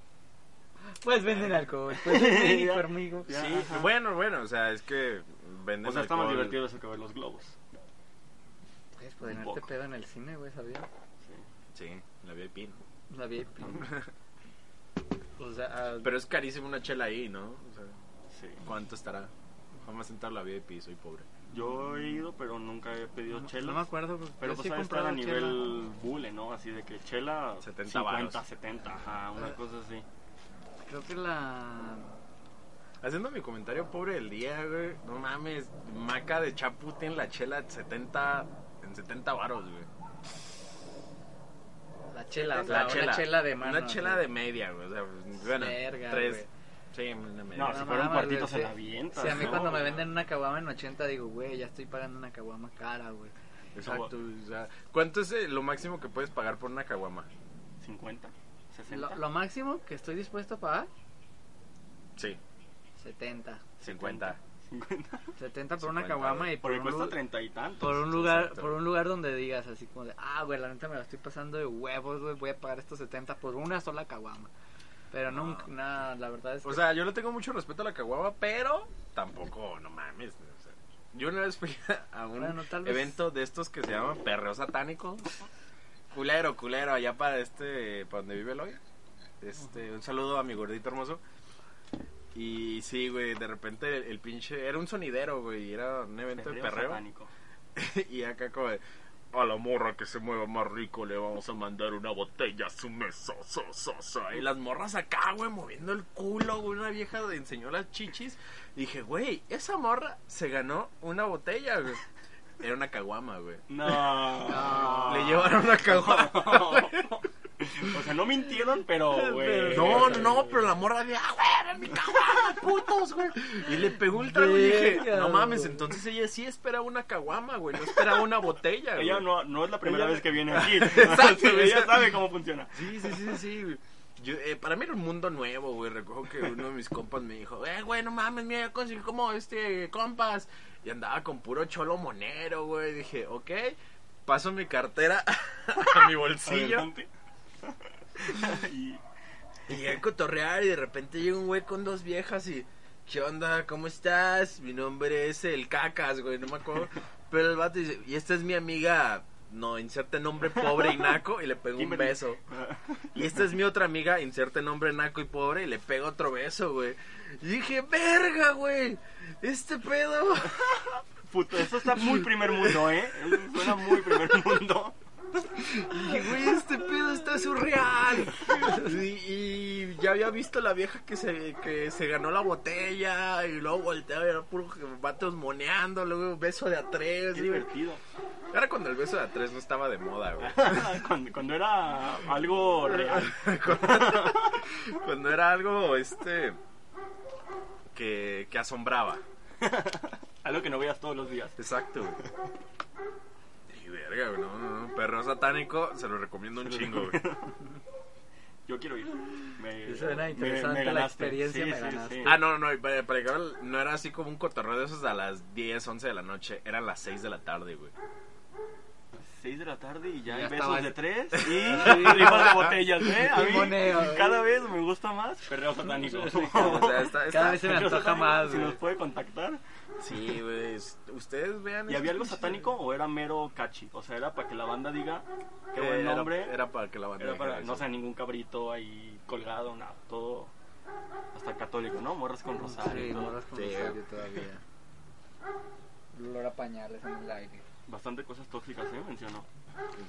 Pues venden alcohol, pues es México, Ya. amigo. Ya, Sí, ajá. bueno, bueno, o sea, es que venden O sea, está más alcohol. divertido eso que ver los globos. Puedes ponerte poco. pedo en el cine, güey, ¿sabías? Sí. Sí, la VIP, ¿no? La VIP. o sea, ah, Pero es carísimo una chela ahí, ¿no? O sea, sí. ¿cuánto estará? Vamos a entrar la VIP, soy pobre. Yo he ido, pero nunca he pedido no, chela. no me acuerdo, pues, Pero pues sí estar a nivel bule, ¿no? Así de que chela 70 50, varos. 70, ajá, una cosa así. Creo que la... Haciendo mi comentario pobre del día, güey. No mames, maca de Chapu tiene la chela en 70, en 70 varos, güey. La chela, La una chela. chela de mano. Una chela güey. de media, güey. O sea, pues, bueno, Verga, tres. güey. Sí, una media. No, si fuera un cuartito se la avienta. Sí, a mí ¿no? cuando me venden una caguama en 80 digo, güey, ya estoy pagando una caguama cara, güey. Exacto. o sea, ¿Cuánto es eh, lo máximo que puedes pagar por una caguama? 50, 60. Lo, lo máximo que estoy dispuesto a pagar, Sí, 70. 50. 50. 70 por una 50, caguama y por un, cuesta 30 y tantos. por un lugar exacto. por un lugar donde digas así como de, ah, güey, la neta me la estoy pasando de huevos, güey, voy a pagar estos 70 por una sola caguama. Pero nunca, nada, la verdad es que... O sea, yo le tengo mucho respeto a la caguama, pero tampoco, no mames. o sea, yo una vez fui a un Bueno, tal vez- evento de estos que se llaman perreo satánico. Culero, culero, allá para este, para donde vive Eloy. Este, un saludo a mi gordito hermoso. Y sí, güey, de repente el, el pinche, era un sonidero, güey, y era un evento de perreo. satánico. y acá como de, a la morra que se mueva más rico le vamos a mandar una botella a su mesa. So, so, so". Y las morras acá, güey, moviendo el culo, güey. Una vieja le enseñó las chichis. Y dije, güey, esa morra se ganó una botella, güey. Era una caguama, güey. No. Le llevaron una caguama. o sea, no mintieron, pero, güey. No, no, no, pero la morra de, ah, güey, mi caguama, putos, güey. Y le pegó el trago y dije, no mames, entonces ella sí esperaba una caguama, güey, no esperaba una botella, güey. Ella no, no es la primera Ella- vez que viene aquí. Exacto, ella sabe cómo funciona. Sí, sí, sí, sí. güey. Yo, eh, para mí era un mundo nuevo, güey. Recuerdo que uno de mis compas me dijo, eh, güey, no mames, mira, yo conseguí como este compas. Y andaba con puro cholo monero, güey. Dije, ok, paso mi cartera a mi bolsillo. Y Y llegué a cotorrear y de repente llega un güey con dos viejas y... ¿Qué onda? ¿Cómo estás? Mi nombre es el Cacas, güey, no me acuerdo. Pero el vato dice, y esta es mi amiga... No, inserte nombre pobre y naco y le pego un beso. Y esta es mi otra amiga, inserte nombre naco y pobre y le pego otro beso, güey. Y dije, verga, güey. Este pedo. Puto, eso está muy primer mundo, ¿eh? Eso Suena muy primer mundo. Y dije, güey, este pedo está surreal. Y, y ya había visto la vieja que se, que se ganó la botella y luego volteaba y era puro vatos moneando, luego beso de a tres. Qué divertido. Era cuando el beso de a tres no estaba de moda, güey. cuando, cuando era algo real. Cuando era algo, este, que, que asombraba. Algo que no veas todos los días. Exacto, güey. Y verga, güey, no, no, no, perro satánico, se lo recomiendo un chingo, güey. Yo quiero ir. Me, Suena me- interesante me la ganaste. experiencia, Sí, me sí, ganaste. sí. Ah, no, no, no, para, para llegar no era así como un cotorreo de esos a las 10, 11 de la noche, eran las 6 de la tarde, güey. 6 de la tarde y ya, Ya hay besos estabas- de tres y rifas de botellas, ¿eh? A mí moneo, ¿eh? cada vez me gusta más perreo satánico. O sea, está, está- Cada vez se me antoja más, Si nos puede contactar. Sí, güey, es- ustedes vean... ¿Y había algo satánico o era mero catchy? O sea, era para que la banda diga qué Eh, buen era- nombre. Era, para que la banda Era para, no sé, ningún cabrito ahí colgado, nada, todo hasta católico, ¿no? Morras con rosario. Sí, moras con Sí. rosario todavía. Olor a pañales en el aire. Bastante cosas tóxicas, ¿eh? Mencionó.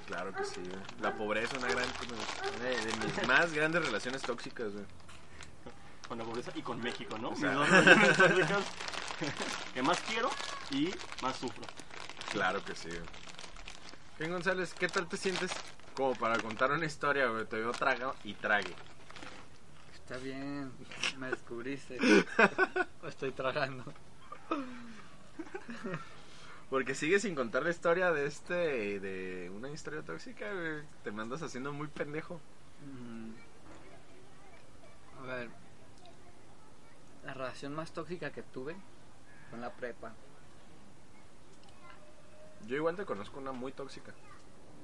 Claro que sí, güey. La pobreza es una gran... una de, de mis más grandes relaciones tóxicas, güey. Con la pobreza y con México, ¿no? O sea. Mis dos relaciones tóxicas que más quiero y más sufro. Claro que sí, güey. Ken González, ¿qué tal te sientes como para contar una historia, güey? Te veo traga y trague. Está bien, me descubriste. Estoy tragando. Porque sigues sin contar la historia de este, de una historia tóxica, güey. Te me andas haciendo muy pendejo. Mm. A ver, la relación más tóxica que tuve fue en la prepa. Yo igual te conozco una muy tóxica.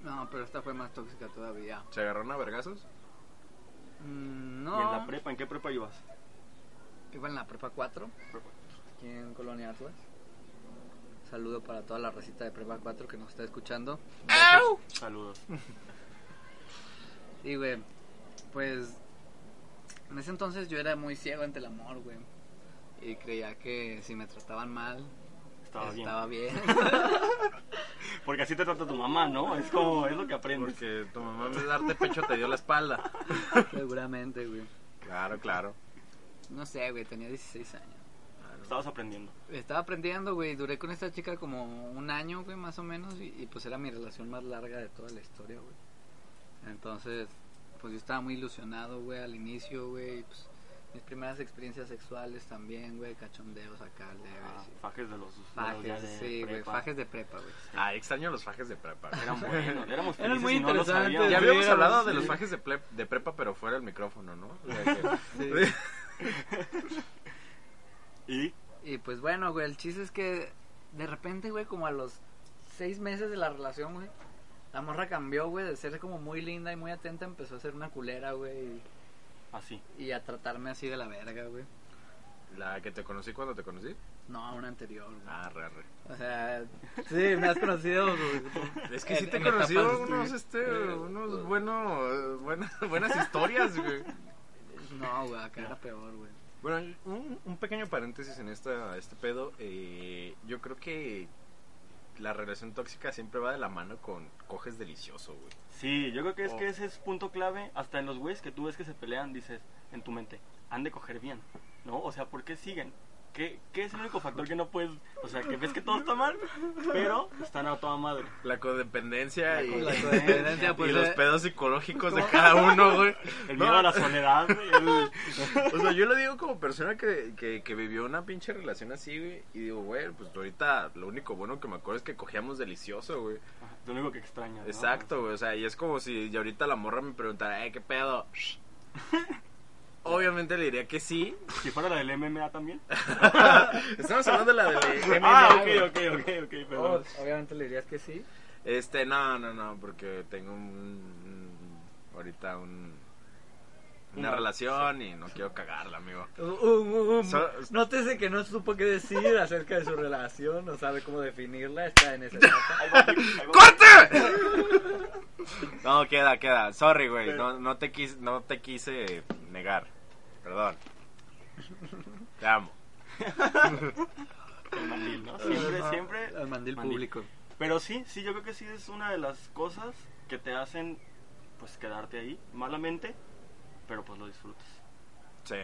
No, pero esta fue más tóxica todavía. ¿Se agarraron a vergazos? Mm, ¿Y no, en la prepa? ¿En qué prepa ibas? iba en la prepa 4, Prepa. aquí en Colonia Atlas. Saludo para toda la recita de prepa 4 que nos está escuchando. Saludos. Sí, güey. Pues en ese entonces yo era muy ciego ante el amor, güey. Y creía que si me trataban mal, Estaba bien. estaba bien. Porque así te trata tu mamá, ¿no? Es como, es lo que aprendes. Porque tu mamá en vez de darte pecho te dio la espalda. Seguramente, güey. Claro, claro. No sé, güey, tenía 16 años. Estabas aprendiendo. Estaba aprendiendo, güey. Duré con esta chica como un año, güey, más o menos. Y, y, pues era mi relación más larga de toda la historia, güey. Entonces, pues yo estaba muy ilusionado, güey, al inicio, güey. Pues mis primeras experiencias sexuales también, güey. Cachondeos acá. Ah, fajes de los, Fajes, de sí, güey. prepa. Fajes de prepa, güey. Ah, extraño los fajes de prepa. güey. Eran buenos, éramos Eran muy no interesantes. sabíamos. Ya habíamos hablado de los fajes de, ple- de prepa, pero fuera del micrófono, ¿no? O sea que- Sí. Y Y pues bueno, güey, el chiste es que de repente, güey, como a los seis meses de la relación, güey, la morra cambió, güey, de ser como muy linda y muy atenta, empezó a ser una culera, güey, así. y, a tratarme así de la verga, güey. La que te conocí cuando te conocí. No, una anterior, güey. Ah, re, re. O sea, sí, me has conocido. güey. Es que En- sí te he conocido unos, este, unos buenos, buenas, buenas historias, güey. No, güey, acá era peor, güey. Bueno, un, un pequeño paréntesis en esta, este pedo. eh, yo creo que la relación tóxica siempre va de la mano con coges delicioso, güey. Sí, yo creo que es Oh. que ese es punto clave. Hasta en los güeyes que tú ves que se pelean, dices en tu mente, han de coger bien, ¿no? O sea, ¿por qué siguen? ¿Qué, ¿qué es el único factor que no puedes, o sea, que ves que todo está mal, pero están a toda madre? La codependencia y, La codependencia, pues, y los eh, pedos psicológicos de cada uno, güey. El No, miedo a la soledad, güey, el- O sea, yo lo digo como persona que, que, que vivió una pinche relación así, güey. Y digo, güey, pues ahorita lo único bueno que me acuerdo es que cogíamos delicioso, güey. lo único que extrañas. ¿no? Exacto, güey. O sea, y es como si y ahorita la morra me preguntara, eh, ¿qué pedo? Obviamente le diría que sí. Si fuera la del MMA también. Estamos hablando de la de MMA, ah, ok, ok, ok, ok, Oh, obviamente le dirías que sí. Este, no, no, no, porque tengo un. ahorita un. Una Una- relación y no quiero cagarla, amigo. Uh, uh, uh, So- nótese que no supo qué decir acerca de su relación, no sabe cómo definirla, está en va. ¡Corte! No, queda, queda. Sorry, güey. No, no, te quise, no te quise negar. Perdón. Te amo. El mandil, ¿no? Siempre, siempre. Al mandil Mandil. público. Pero sí, sí, yo creo que sí es una de las cosas que te hacen, pues, quedarte ahí, malamente, pero pues lo disfrutas. Sí,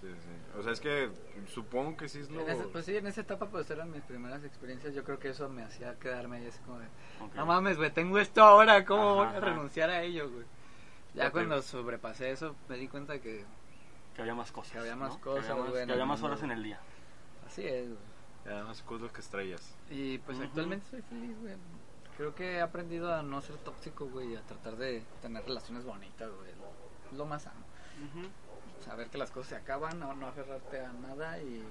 sí, sí. O sea, es que supongo que sí es lo. En ese- pues sí, en esa etapa pues eran mis primeras experiencias, yo creo que eso me hacía quedarme ahí así como de, Ok. no mames, güey, tengo esto ahora, ¿cómo voy a renunciar a ello, güey? Ya cuando sobrepasé eso me di cuenta que Que había más cosas. Que había más ¿no? cosas, Que había más, que había horas en el día. así es, güey. Ya, más culos que estrellas. Y pues actualmente soy feliz, güey. Creo que he aprendido a no ser tóxico, güey, y a tratar de tener relaciones bonitas, güey. Es lo más sano. Ujú. Saber que las cosas se acaban, no, no aferrarte a nada y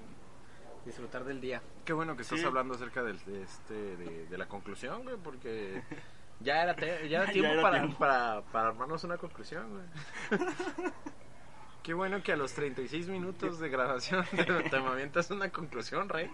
disfrutar del día. Qué bueno que estás Sí. hablando acerca del, de, este, de, de la conclusión, güey, porque ya era, te- ya era Ya tiempo, era para, tiempo. Para, para armarnos una conclusión, güey. Qué bueno que a los 36 minutos de grabación te, te avientas una conclusión, Rey.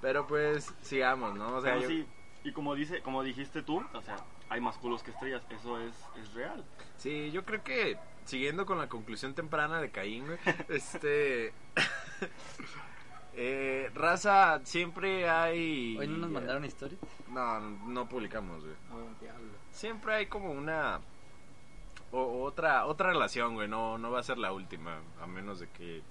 Pero pues, sigamos, ¿no? O sea, Pero yo- sí, y como dice, como dijiste tú, o sea, hay más culos que estrellas, eso es, es real. Sí, yo creo que siguiendo con la conclusión temprana de Caín, güey, este eh, raza siempre hay Hoy no nos mandaron historias. No, no publicamos, güey. Oh, diablo. Siempre hay como una o, otra otra relación, güey, no no va a ser la última, a menos de que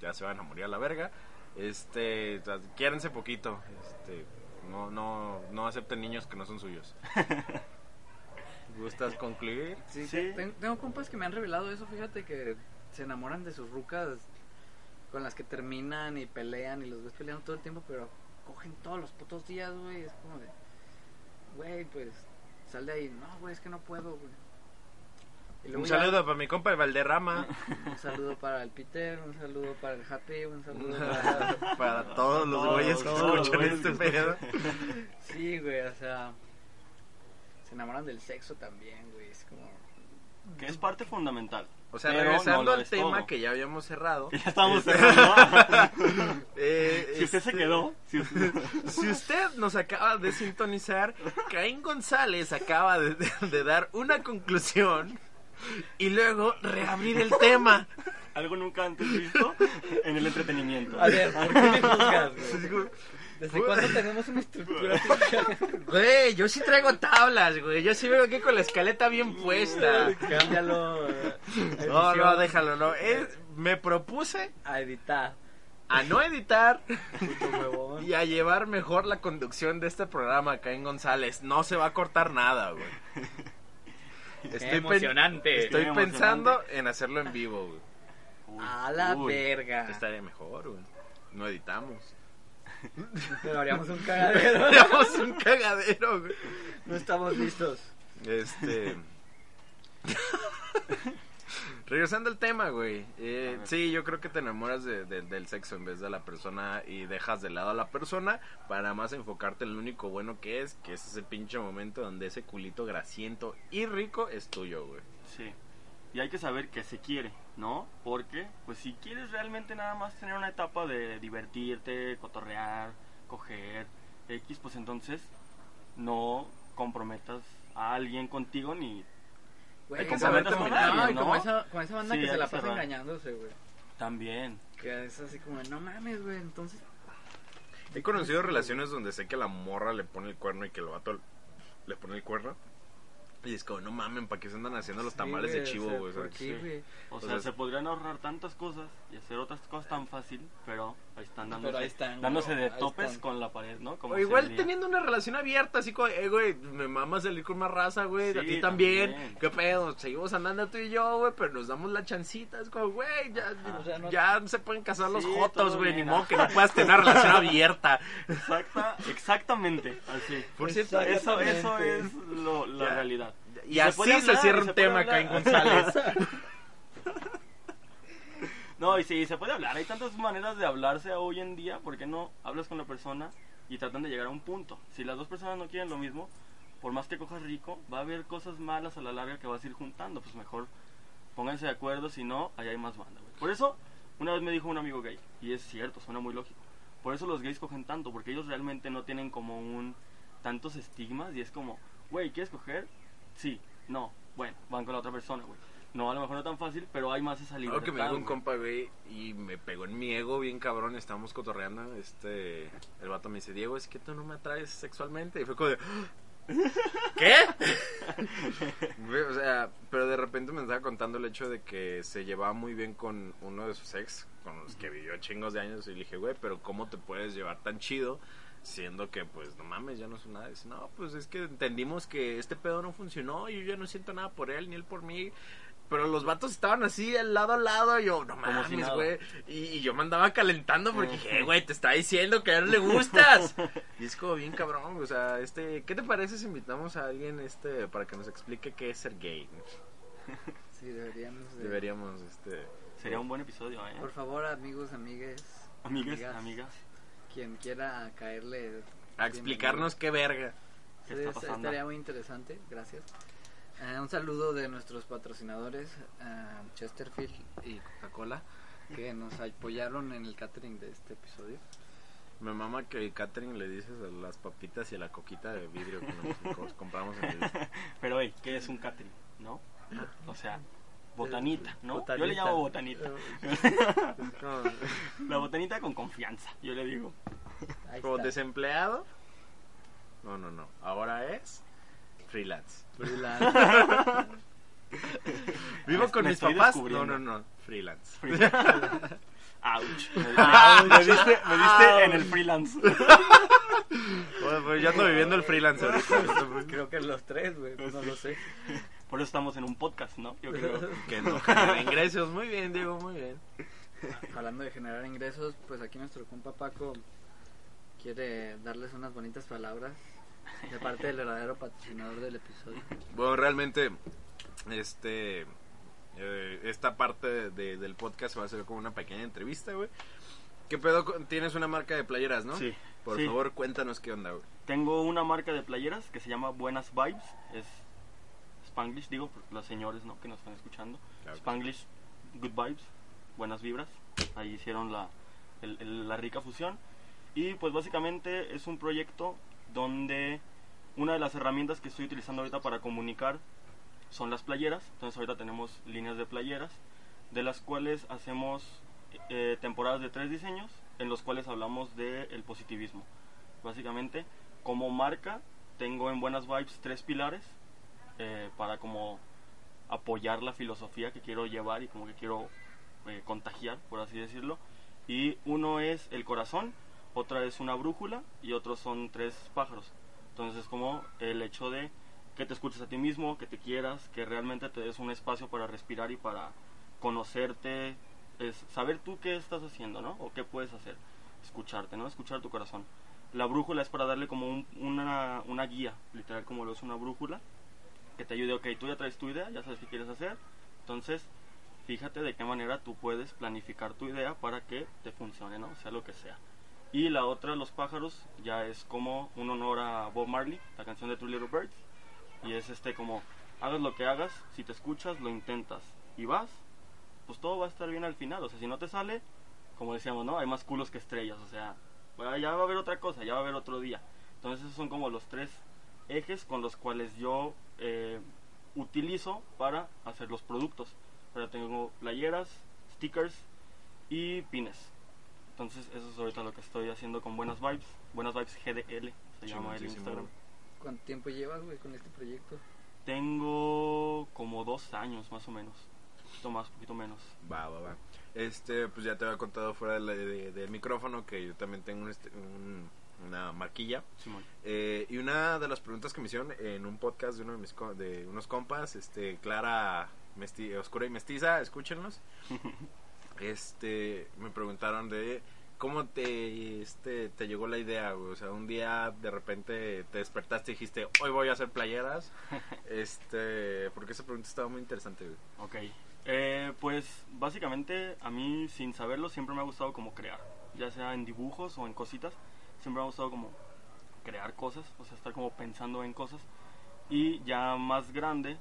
ya se van a morir a la verga. Este, quiérense poquito, este, no no no acepten niños que no son suyos. ¿Gustas concluir? Sí, Sí. ten- Tengo compas que me han revelado eso, fíjate que se enamoran de sus rucas con las que terminan y pelean y los ves peleando todo el tiempo, pero cogen todos los putos días, güey. Es como de, güey, pues sal de ahí. No, güey, es que no puedo, güey. Un saludo para mi compa el Valderrama. Un saludo para el Peter, un saludo para el Happy, un saludo para... para todos los Todos, güeyes que escuchan este pedo. Sí, güey, o sea... Se enamoran del sexo también, güey. Es como... Que es parte fundamental. O sea, Pero regresando no al tema todo. que ya habíamos cerrado. Ya estábamos Este- cerrando. eh, si usted se este, quedó, si usted... Si usted nos acaba de sintonizar, Caín González acaba de, de- de dar una conclusión y luego reabrir el tema. algo nunca antes visto en el entretenimiento. A ver, ¿por qué me juzgas, Es güey? ¿Desde cuándo tenemos una estructura fija? Güey, yo sí traigo tablas, güey. Yo sí veo aquí con la escaleta bien puesta. Cámbialo. No, no, déjalo, no. Es- me propuse A editar. a no editar y a llevar mejor la conducción de este programa, Caín González. No se va a cortar nada, güey. Qué pen- emocionante. Estoy Qué pensando emocionante. en hacerlo en vivo, güey. Uy, A la uy. verga. Estaría mejor, güey. No editamos. Pero haríamos un cagadero. Hacemos un cagadero, güey. No estamos listos. Este. Regresando al tema, güey. Eh, sí, yo creo que te enamoras de- de- del sexo en vez de la persona y dejas de lado a la persona para más enfocarte en lo único bueno que es, que es ese pinche momento donde ese culito grasiento y rico es tuyo, güey. Sí. Y hay que saber que se quiere, ¿no? Porque, pues si quieres realmente nada más tener una etapa de divertirte, cotorrear, coger, X, pues entonces no comprometas a alguien contigo ni Güey, Te como- comprometes con no, como esa, con esa banda Sí, que se hay la que pasa cerrar. engañándose, güey. también. Que es así como, no mames, güey. Entonces, He conocido relaciones donde sé que la morra le pone el cuerno y que el vato le pone el cuerno. Y es como, no mamen, ¿para qué se andan haciendo los Sí, tamales de güey, chivo, o sea, güey? ¿por ¿sabes? qué, Sí. güey? O O sea, sea, se podrían ahorrar tantas cosas y hacer otras cosas tan fácil, pero ahí están dándose, Pero ahí están, dándose de topes están. con la pared, ¿no? Como O se igual teniendo una relación abierta, así como, eh, güey, me mama salir con más raza, güey, a Sí, ti también. también. ¿Qué pedo? Seguimos andando tú y yo, güey, pero nos damos la chancita. Es como, güey, ya, O sea, no- ya se pueden casar los jotos, güey, ni modo que no puedas tener una relación abierta. Exacta, exactamente, así. Por cierto, Eso, eso es lo- la Ya. realidad. Y, se así se hablar, cierra un se tema acá en. González. No, y sí, se puede hablar. Hay tantas maneras de hablarse hoy en día. ¿Por qué no hablas con la persona y tratan de llegar a un punto? Si las dos personas no quieren lo mismo, por más que cojas rico, va a haber cosas malas a la larga que vas a ir juntando. Pues mejor pónganse de acuerdo, si no, allá hay más banda. güey. Por eso, una vez me dijo un amigo gay, y es cierto, suena muy lógico. Por eso los gays cogen tanto, porque ellos realmente no tienen como un tantos estigmas y es como, güey, ¿quieres coger? Sí, no, bueno, van con la otra persona, güey. No, a lo mejor no tan fácil, pero hay más esa libertad. Algo que me dijo un güey. compa, güey, y me pegó en mi ego bien cabrón, estábamos cotorreando, este, el vato me dice, Diego, es que tú no me atraes sexualmente, y fue como de, ¿qué? Güey, o sea, pero de repente me estaba contando el hecho de que se llevaba muy bien con uno de sus ex, con los que vivió chingos de años, y le dije, güey, pero ¿cómo te puedes llevar tan chido? Siendo que, pues, no mames, ya no son nada. Dice, no, pues es que entendimos que este pedo no funcionó y yo ya no siento nada por él ni él por mí. Pero los vatos estaban así, al lado a lado, y yo, no mames, güey. Y, y yo me andaba calentando porque dije, "Eh, güey, te está diciendo que a él le gustas. y es como bien cabrón, o sea, este, ¿qué te parece si invitamos a alguien, este, para que nos explique qué es ser gay? Sí, deberíamos. de- Deberíamos, este... Sería un buen episodio, ¿eh? Por favor, amigos, amigues. Amigas, amigas. Quien quiera caerle. A explicarnos qué verga. ¿Qué está es- pasando? Estaría muy interesante, gracias. Eh, un saludo de nuestros patrocinadores, eh, Chesterfield y Coca-Cola, que nos apoyaron en el catering de este episodio. Me mama que el catering le dices a las papitas y a la coquita de vidrio que nos co- compramos en el... Pero, hey, ¿qué es un catering? ¿No? O sea, botanita, ¿no? Yo le llamo botanita. Como, La botanita con confianza, yo le digo. Ahí como está. desempleado. No, no, no. Ahora es freelance. Freelance. Vivo Me- con me mis papás. No, no, no. Freelance. Ouch. Me, me- me diste, me diste en el freelance. Bueno, pues yo ando viviendo el freelance ahorita. Creo que los tres, güey, no lo sé. Por eso estamos en un podcast, ¿no? Yo creo. Que no genera ingresos. Muy bien, Diego, muy bien. Hablando de generar ingresos, pues aquí nuestro compa Paco quiere darles unas bonitas palabras de parte del verdadero patrocinador del episodio. Bueno, realmente, este, eh, esta parte de- de- del podcast va a ser como una pequeña entrevista, güey. ¿Qué pedo? Tienes una marca de playeras, ¿no? Sí. Por Sí. favor, cuéntanos qué onda, güey. Tengo una marca de playeras que se llama Buenas Vibes. Es Spanglish, digo, los señores ¿no? que nos están escuchando. Claro. Spanglish, Good Vibes, Buenas Vibras. Ahí hicieron la, el- el- la rica fusión. Y pues básicamente es un proyecto donde una de las herramientas que estoy utilizando ahorita para comunicar son las playeras. Entonces ahorita tenemos líneas de playeras, de las cuales hacemos eh, temporadas de tres diseños, en los cuales hablamos del positivismo. Básicamente, como marca, tengo en Buenas Vibes tres pilares eh, para como apoyar la filosofía que quiero llevar y como que quiero eh, contagiar, por así decirlo. Y uno es el corazón, otra es una brújula y otros son tres pájaros. Entonces es como el hecho de que te escuches a ti mismo, que te quieras, que realmente te des un espacio para respirar y para conocerte, es saber tú qué estás haciendo, ¿no? O qué puedes hacer, escucharte, ¿no? Escuchar tu corazón. La brújula es para darle como un- una, una guía, literal como lo es una brújula, que te ayude, ok, tú ya traes tu idea, ya sabes qué quieres hacer, entonces fíjate de qué manera tú puedes planificar tu idea para que te funcione, ¿no? Sea lo que sea. Y la otra, Los pájaros, ya es como un honor a Bob Marley, la canción de Two Little Birds. Y es este como, hagas lo que hagas, si te escuchas, lo intentas y vas, pues todo va a estar bien al final. O sea, si no te sale, como decíamos, ¿no? Hay más culos que estrellas, o sea, ya va a haber otra cosa, ya va a haber otro día. Entonces esos son como los tres ejes con los cuales yo eh, utilizo para hacer los productos. Pero tengo playeras, stickers y pines. Entonces eso es ahorita lo que estoy haciendo con Buenas Vibes. Buenas Vibes GDL se llama el Instagram. ¿Cuánto tiempo llevas, güey, con este proyecto? Tengo como dos años más o menos. Un poquito más, un poquito menos. Va, va, va. Este, pues ya te había contado fuera del de, del micrófono que yo también tengo un, este- un- una marquilla. Simón. Eh, y una de las preguntas que me hicieron en un podcast de uno de mis co- de unos compas, este, Clara Mesti- Oscura y Mestiza, escúchenlos. Este, me preguntaron de cómo te este te llegó la idea, güey? o sea, un día de repente te despertaste y dijiste, "Hoy voy a hacer playeras." Este, porque esa pregunta estaba muy interesante, güey. Ok. Eh, pues básicamente a mí sin saberlo siempre me ha gustado como crear. Ya sea en dibujos o en cositas. Siempre me ha gustado como crear cosas. O sea, estar como pensando en cosas. Y ya más grande,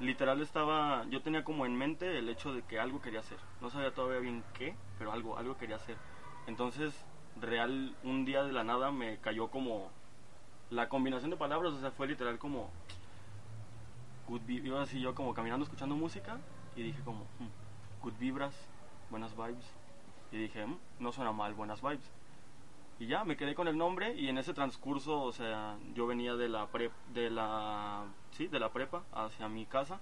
literal estaba... Yo tenía como en mente el hecho de que algo quería hacer. No sabía todavía bien qué, pero algo, algo quería hacer. Entonces, real, un día de la nada me cayó como... La combinación de palabras, o sea, fue literal como good iba así yo como caminando escuchando música y dije como "Hmm, good vibras buenas vibes y dije "Hmm, no suena mal buenas vibes y ya me quedé con el nombre y en ese transcurso o sea yo venía de la prep de la de la prepa hacia mi casa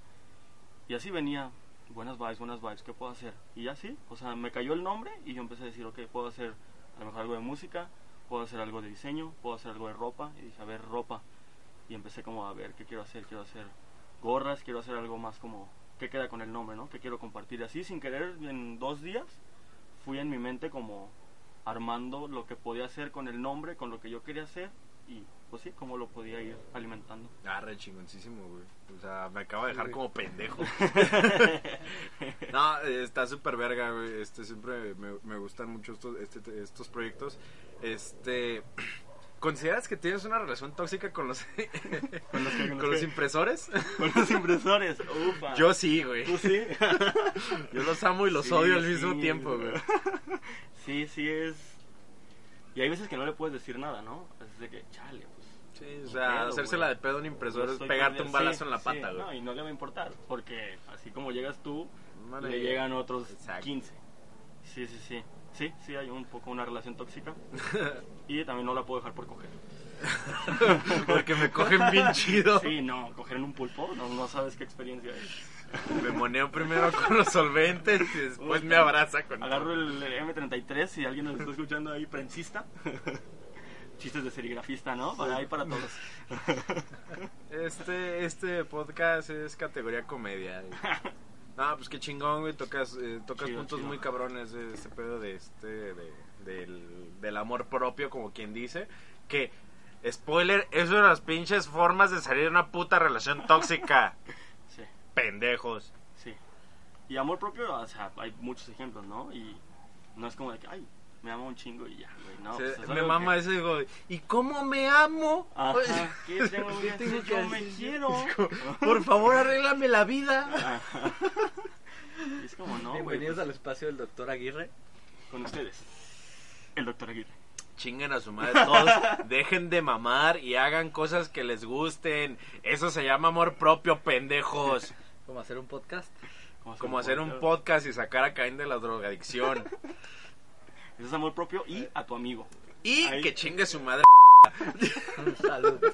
y así venía buenas vibes buenas vibes qué puedo hacer y ya sí o sea me cayó el nombre y yo empecé a decir ok puedo hacer a lo mejor algo de música puedo hacer algo de diseño puedo hacer algo de ropa y dije a ver ropa y empecé como a ver qué quiero hacer quiero hacer gorras, quiero hacer algo más como que queda con el nombre, ¿no? Que quiero compartir. Así, sin querer, en dos días, fui en mi mente como armando lo que podía hacer con el nombre, con lo que yo quería hacer y pues sí, cómo lo podía ir alimentando. Ah, re chingoncísimo, güey. O sea, me acaba de dejar como pendejo. no, está súper verga, güey. Este, siempre me, me gustan mucho estos, este, estos proyectos. Este, ¿consideras que tienes una relación tóxica con los, ¿Con los qué? ¿Con con los los qué? impresores? Con los impresores, ufa. Yo sí, güey. ¿Tú sí? Yo los amo y los Sí, odio al mismo tiempo, güey. Sí, sí es... Y hay veces que no le puedes decir nada, ¿no? Es de que, chale. Sí, o sea, hacérsela güey. de pedo a un impresor es pegarte un balazo en la pata, güey. No, y no le va a importar, porque así como llegas tú, le llegan otros Exacto. 15. Sí, sí, sí. Sí, sí, hay un poco una relación tóxica. y también no la puedo dejar por coger. Porque me cogen bien chido. Sí, no, coger en un pulpo, no, no sabes qué experiencia es. Me moneo primero con los solventes y después me abraza con Agarro el M33 si alguien nos está escuchando ahí, prensista. Chistes de serigrafista, ¿no? Para ahí para todos. Este, este podcast es categoría comedia. Ah, pues qué chingón, güey. Tocas, eh, tocas Chido, puntos chido. muy cabrones de este pedo de este, de, del, del amor propio, como quien dice. Que, spoiler, es una de las pinches formas de salir de una puta relación tóxica. Sí, Pendejos. sí. Y amor propio, o sea, hay muchos ejemplos, ¿no? Y no es como de que, ay, me amo un chingo y ya, güey. No, Se- pues es me mama que- ese, digo, ¿y cómo me amo? Ajá, ¿qué tengo que ¿Qué tengo hacer? que Yo me quiero. Como, Por favor, arréglame la vida. Ajá. Es como, no, güey. Bienvenidos pues, al espacio del doctor Aguirre. Con ustedes, el doctor Aguirre. Chinguen a su madre todos, dejen de mamar y hagan cosas que les gusten. Eso se llama amor propio, pendejos. Como hacer un podcast. Como hacer un podcast y sacar a Caín de la drogadicción. Eso es amor propio y a tu amigo. Y Ahí. que chingue su madre. Salud.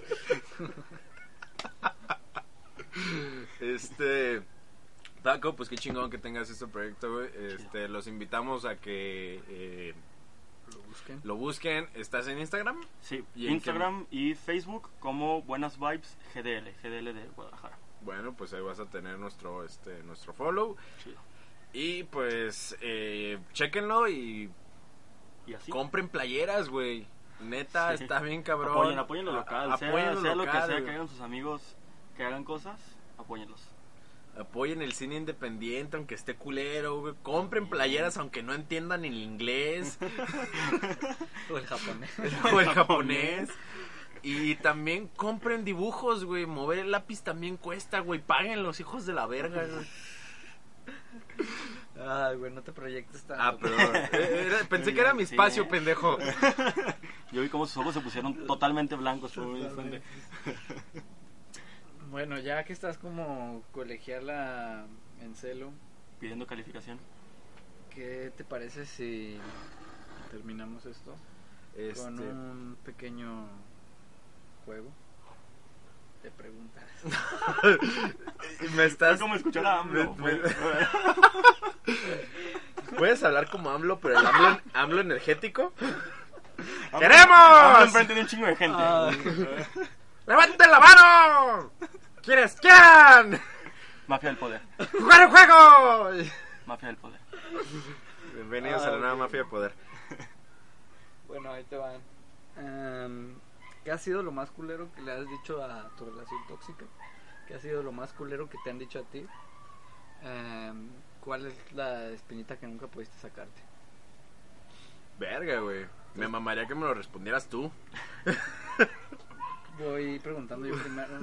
Este. Taco, pues qué chingón que tengas este proyecto, güey. Este, los invitamos a que eh, Lo busquen. lo busquen. ¿Estás en Instagram? Sí, ¿Y en qué- Instagram y Facebook como Buenas Vibes GDL, GDL de Guadalajara. Bueno, pues ahí vas a tener nuestro, este, nuestro follow. Chido. Y pues, eh, chéquenlo y Y así. compren playeras, güey. Neta, Sí. está bien cabrón. Apoyen, apoyen lo local. a- sea, apoyen lo sea lo que sea que hagan sus amigos que hagan cosas, apóyenlos. Apoyen el cine independiente, aunque esté culero, güey. Compren playeras, aunque no entiendan el inglés O el japonés. o el japonés. Y también compren dibujos, güey. Mover el lápiz también cuesta, güey. Paguen los hijos de la verga, güey. Ay, güey, no te proyectes tanto. Ah, perdón. Eh, era- pensé que era mi Sí. espacio, pendejo. Yo vi cómo sus ojos se pusieron totalmente blancos. Totalmente. Bueno, ya que estás como colegiala en celo, Pidiendo calificación. ¿qué te parece si terminamos esto Este, con un pequeño juego de preguntas? Me estás... como escuchar a AMLO. Me- me- fue- Puedes hablar como AMLO, pero el AMLO, AMLO energético. AMLO- ¡Queremos! AMLO enfrente de un chingo de gente. Ay. ¡Levanten la mano! ¿Quiénes quieran? Mafia del poder. ¡Jugar el juego! Mafia del poder. Bienvenidos Ah, a la nueva ok. mafia de poder. Bueno, ahí te van. Em, ¿Qué ha sido lo más culero que le has dicho a tu relación tóxica? ¿Qué ha sido lo más culero que te han dicho a ti? Em, ¿Cuál es la espinita que nunca pudiste sacarte? Verga, güey. Me mamaría que me lo respondieras tú. Voy preguntando yo primero.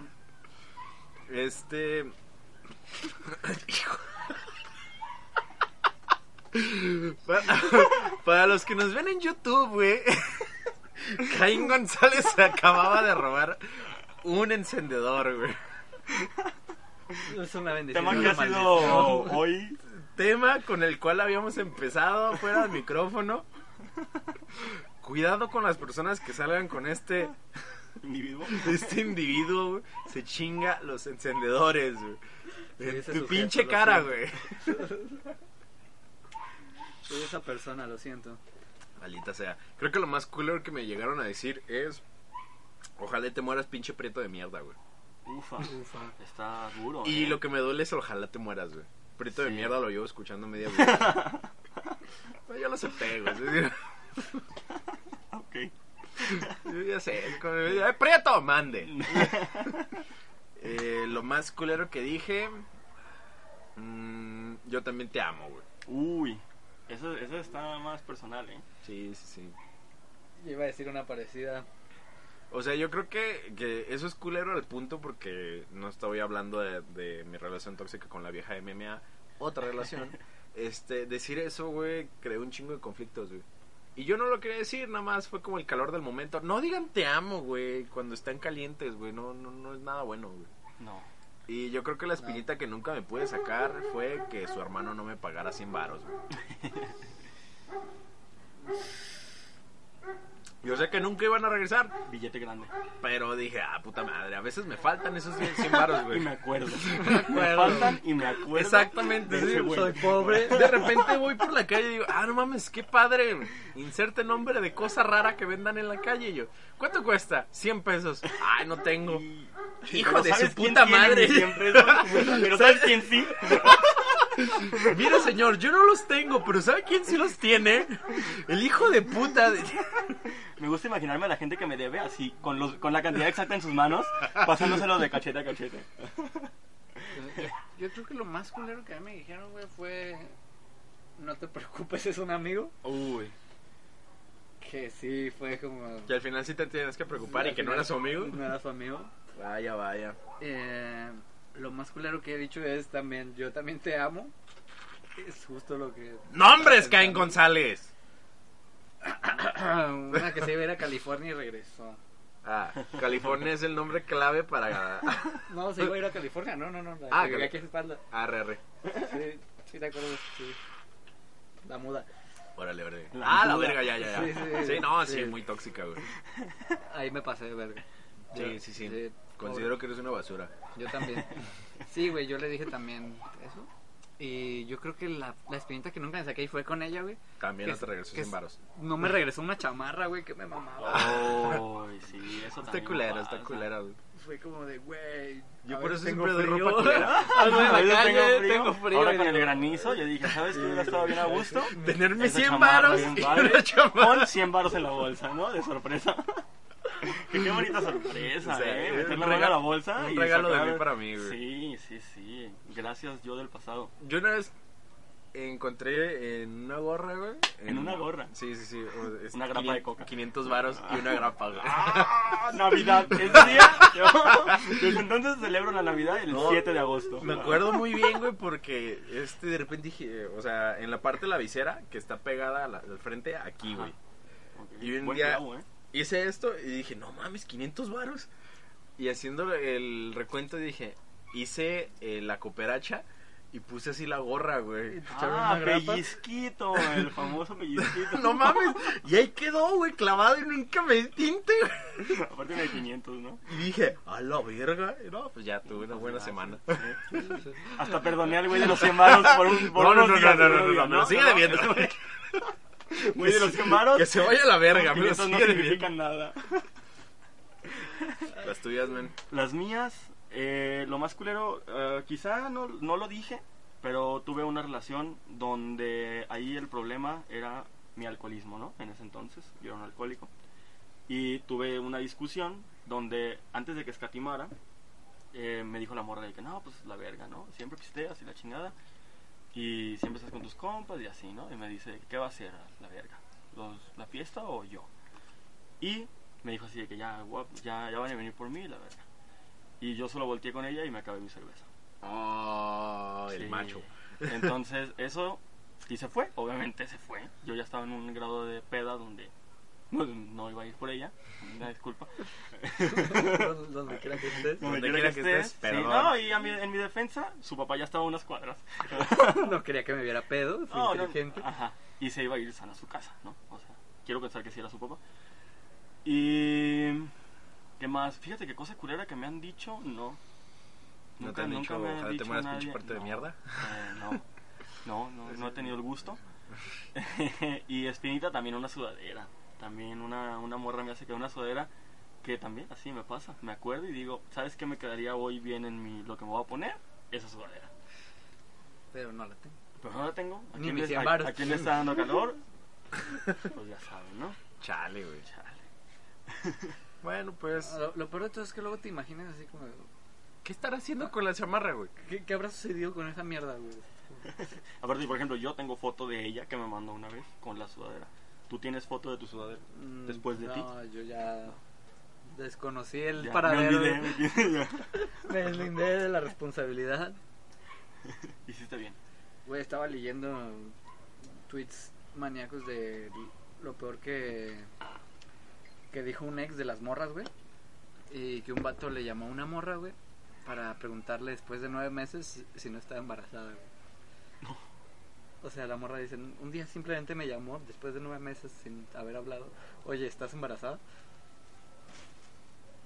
Este. Para, para los que nos ven en YouTube, güey. Caín González se acababa de robar un encendedor, güey. Es una bendición. Tema que ha sido hoy. Tema con el cual habíamos empezado fuera del micrófono. Cuidado con las personas que salgan con este Individuo. este individuo güey, se chinga los encendedores, güey. Sí, En ese tu pinche cara, siento. güey. Soy esa persona, lo siento. Maldita sea. Creo que lo más cooler que me llegaron a decir es. Ojalá te mueras, pinche prieto de mierda, güey. Ufa. Ufa. Está duro. Y eh. lo que me duele es ojalá te mueras, güey. Prieto de mierda lo llevo escuchando media vida. Pero yo lo sé pego. Ok. Yo ya sé. es como, "Eh, ¡Prieto! Mande. Eh, lo más culero que dije. mm, yo también te amo, güey. Uy. Eso, eso está más personal, ¿eh? Sí, sí, sí. Yo iba a decir una parecida. O sea, yo creo que, que eso es culero al punto porque no estoy hablando de, de mi relación tóxica con la vieja MMA, otra relación. este, decir eso, güey, creó un chingo de conflictos, güey. Y yo no lo quería decir, nada más fue como el calor del momento. No digan te amo, güey, cuando están calientes, güey, no, no, no es nada bueno, güey. No. Y yo creo que la espinita que nunca me pude sacar fue que su hermano no me pagara 100 varos. Yo sé que nunca iban a regresar, Billete grande. pero dije, ah, puta madre, a veces me faltan esos 100 varos, Y güey. me acuerdo. acuerdo. Me faltan y me acuerdo. Exactamente, de sí, ese güey. Soy pobre. De repente voy por la calle y digo, ah, no mames, qué padre. Inserte nombre de cosa rara que vendan en la calle. Y yo, ¿cuánto cuesta? 100 pesos. Ay, no tengo. Y- Hijo Pero de ¿sabes su puta madre. mis 100 pesos? Pero ¿sabes quién sí? Mire, señor, yo no los tengo, pero ¿sabe quién sí los tiene? El hijo de puta. de- Me gusta imaginarme a la gente que me debe así, con, los, con la cantidad exacta en sus manos, pasándoselo de cachete a cachete. Yo, yo creo que lo más culero que a mí me dijeron, güey, fue... No te preocupes, es un amigo. Uy, Que sí, fue como... que al final sí te tienes que preocupar y que no era su amigo. No era su amigo. Vaya, vaya. Eh, lo más culero que he dicho es también, yo también te amo. Es justo lo que... ¡Nombres, Caín González! Una que se iba a ir a California y regresó. Ah, California es el nombre clave para. No, se iba a ir a California, no, no, no. La Ah, que aquí en espalda. Arre, arre. Sí, sí, te acuerdas, sí. La muda. Órale, órale. La ah, la verga, ya, ya, ya. Sí, Sí, sí, no, sí, sí. muy tóxica, güey. Ahí me pasé de verga. Sí, sí, sí. Considero que eres una basura. Yo también. Sí, güey, yo le dije también eso. Y yo creo que la, la espinita que nunca me saqué fue con ella, güey. También que no te es- regresó que 100 es- varos. No me regresó una chamarra, güey, que me mamaba. Ay, sí, eso Está culera, está culera, güey. Fue como de, güey. Yo a por ver, eso tengo siempre doy frío. ropa culera. Ando en A la calle, tengo frío. Ahora y con el granizo, yo dije, ¿sabes qué hubiera estado bien a gusto? Tenerme Esa 100 chamarra varos. Con 100 varos en la bolsa, ¿no? De sorpresa. Que qué bonita sorpresa, Sí, ¿eh? un Meter la mano regalo- a la bolsa. un y regalo de sacar- mí para mí, güey. Sí, sí, sí. Gracias, yo del pasado. Yo una vez encontré en una gorra, güey. ¿En una gorra? Sí, sí, sí. es Una grapa de coca. 500 varos y una grapa, güey. ¡Ah! Navidad. Ese día, yo, desde entonces celebro la Navidad el No, 7 de agosto. Me acuerdo muy bien, güey, porque este de repente dije, o sea, en la parte de la visera que está pegada la- al frente, aquí, Ajá. güey. Y un buen día- clavo, ¿eh? Hice esto y dije, no mames, 500 varos. Y haciendo el recuento dije, hice eh, la cooperacha y puse así la gorra, güey. Ah, grapa. pellizquito, el famoso pellizquito. No mames. Y ahí quedó, güey, clavado y nunca me tinte, güey. Aparte de 500, ¿no? Y dije, a la verga. Y no, pues ya tuve una buena semana. Hasta perdoné al güey de los 100 varos por un por No, no, no, días, no, no, no, no, me lo sigue debiendo. ese güey- Güey de los 100 varos. Que se vaya a la verga, me lo 500 no significan nada. Las tuyas, men. Las mías, eh, lo más culero, eh, quizá no, no lo dije, pero tuve una relación donde ahí el problema era mi alcoholismo, ¿no? En ese entonces, yo era un alcohólico. Y tuve una discusión donde antes de que escatimara, eh, me dijo la morra de que no, pues la verga, ¿no? Siempre pisteas y la chingada. Y siempre estás con tus compas y así, ¿no? Y me dice, ¿qué va a hacer la verga? ¿Los, ¿La fiesta o yo? Y me dijo así de que ya, guap, ya, ya van a venir por mí, la verga. Y yo solo volteé con ella y me acabé mi cerveza. Oh, el macho. Entonces, eso. Y se fue, obviamente se fue. Yo ya estaba en un grado de peda donde no, no iba a ir por ella. Una disculpa. Donde- Donde quiera que estés. Donde quiera que estés, sí, perdón. no, y a mi- en mi defensa, su papá ya estaba a unas cuadras. No quería que me viera pedo, fui No, no, inteligente. ajá. Y se iba a ir sana a su casa, ¿no? O sea, quiero pensar que sí era su papá. Y. ¿Qué más? Fíjate qué cosa culera que me han dicho, no. ¿No te han dicho, me ha ojalá te dicho mueras, pinche parte de mierda? eh, no, no, no, no he tenido el gusto. y Espinita también una sudadera. También una, una morra me hace que una sudadera que también así me pasa. Me acuerdo y digo, ¿sabes qué me quedaría hoy bien en mi, lo que me voy a poner? Esa sudadera. Pero no la tengo. Pero no la tengo. ¿A Ni quién, mis le, 100 a- quién le está dando calor? Pues ya saben, ¿no? Chale, güey. Chale. Bueno, pues. Lo, lo peor de todo es que luego te imaginas así como... ¿Qué estará haciendo con la chamarra, güey? ¿Qué, qué habrá sucedido con esa mierda, güey? Aparte, por ejemplo, yo tengo foto de ella que me mandó una vez con la sudadera. ¿Tú tienes foto de tu sudadera? Mm, Después de ti. No, yo ya desconocí el Ya, me paradero. olvidé, me olvidé. Me deslindé de la responsabilidad. Hiciste bien. Güey, estaba leyendo tweets maníacos de lo peor que que dijo un ex de las morras, güey. Y que un vato le llamó a una morra, güey, para preguntarle después de nueve meses si, si no estaba embarazada, güey. O sea, la morra dice, un día simplemente me llamó después de nueve meses sin haber hablado. Oye, ¿estás embarazada?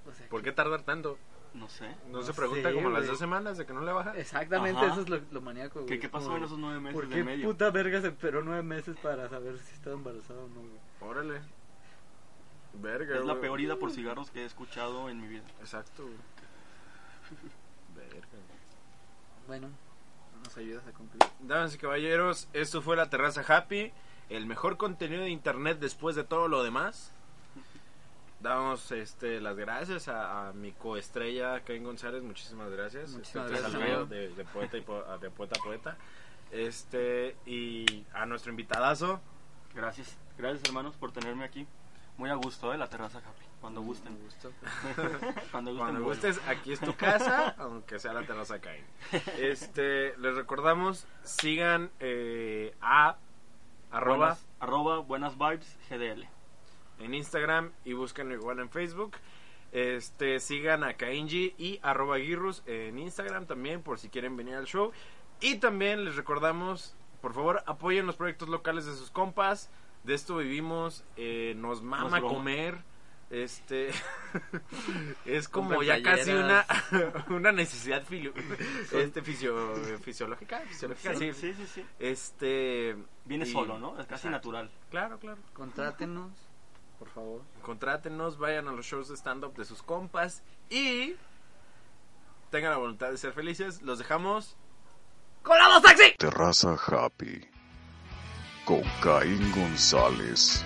O sea, ¿Por qué tardar tanto? No sé. ¿No, No se pregunta sé, como las dos semanas de que no le baja? Exactamente, Ajá. eso es lo, lo maníaco, güey. ¿Qué, qué pasó Como, en esos nueve meses ¿Por de qué medio? puta verga se esperó nueve meses para saber si estaba embarazada o no, güey? Órale. Verga, Es la peor ida por cigarros que he escuchado en mi vida. Exacto, güey. Verga, güey. Bueno, nos ayudas a concluir. Damas y caballeros, esto fue la Terraza Happy, el mejor contenido de internet después de todo lo demás. Damos este, las gracias a, a mi coestrella Kevin González, muchísimas gracias. Muchísimas Este, gracias, de, de poeta y po- de poeta a poeta. Este, y a nuestro invitadazo, Gracias. Gracias, hermanos, por tenerme aquí. Muy a gusto, ¿eh? La terraza happy. Cuando gusten. Me gustó. Cuando gusten. Cuando gustes, aquí es tu casa, aunque sea la terraza Cain. Este, les recordamos, sigan eh, a arroba Buenas, arroba buenas vibes GDL. en Instagram y búsquenlo igual en Facebook. Este, sigan a Kainji y arroba Girrus en Instagram también por si quieren venir al show. Y también les recordamos, por favor, apoyen los proyectos locales de sus compas. De esto vivimos, eh, nos mama comer. Este es como ya casi una, una necesidad filio- este, fisio- fisiológica, fisiológica, sí. sí, sí, sí. Este Viene y- solo, ¿no? Es casi Exacto. natural. Claro, claro. Contrátenos, por favor. Contrátenos, vayan a los shows de stand-up de sus compas y tengan la voluntad de ser felices. Los dejamos. ¡Colamos taxi! Terraza Happy con Caín González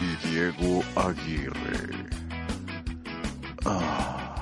y Diego Aguirre. Ah.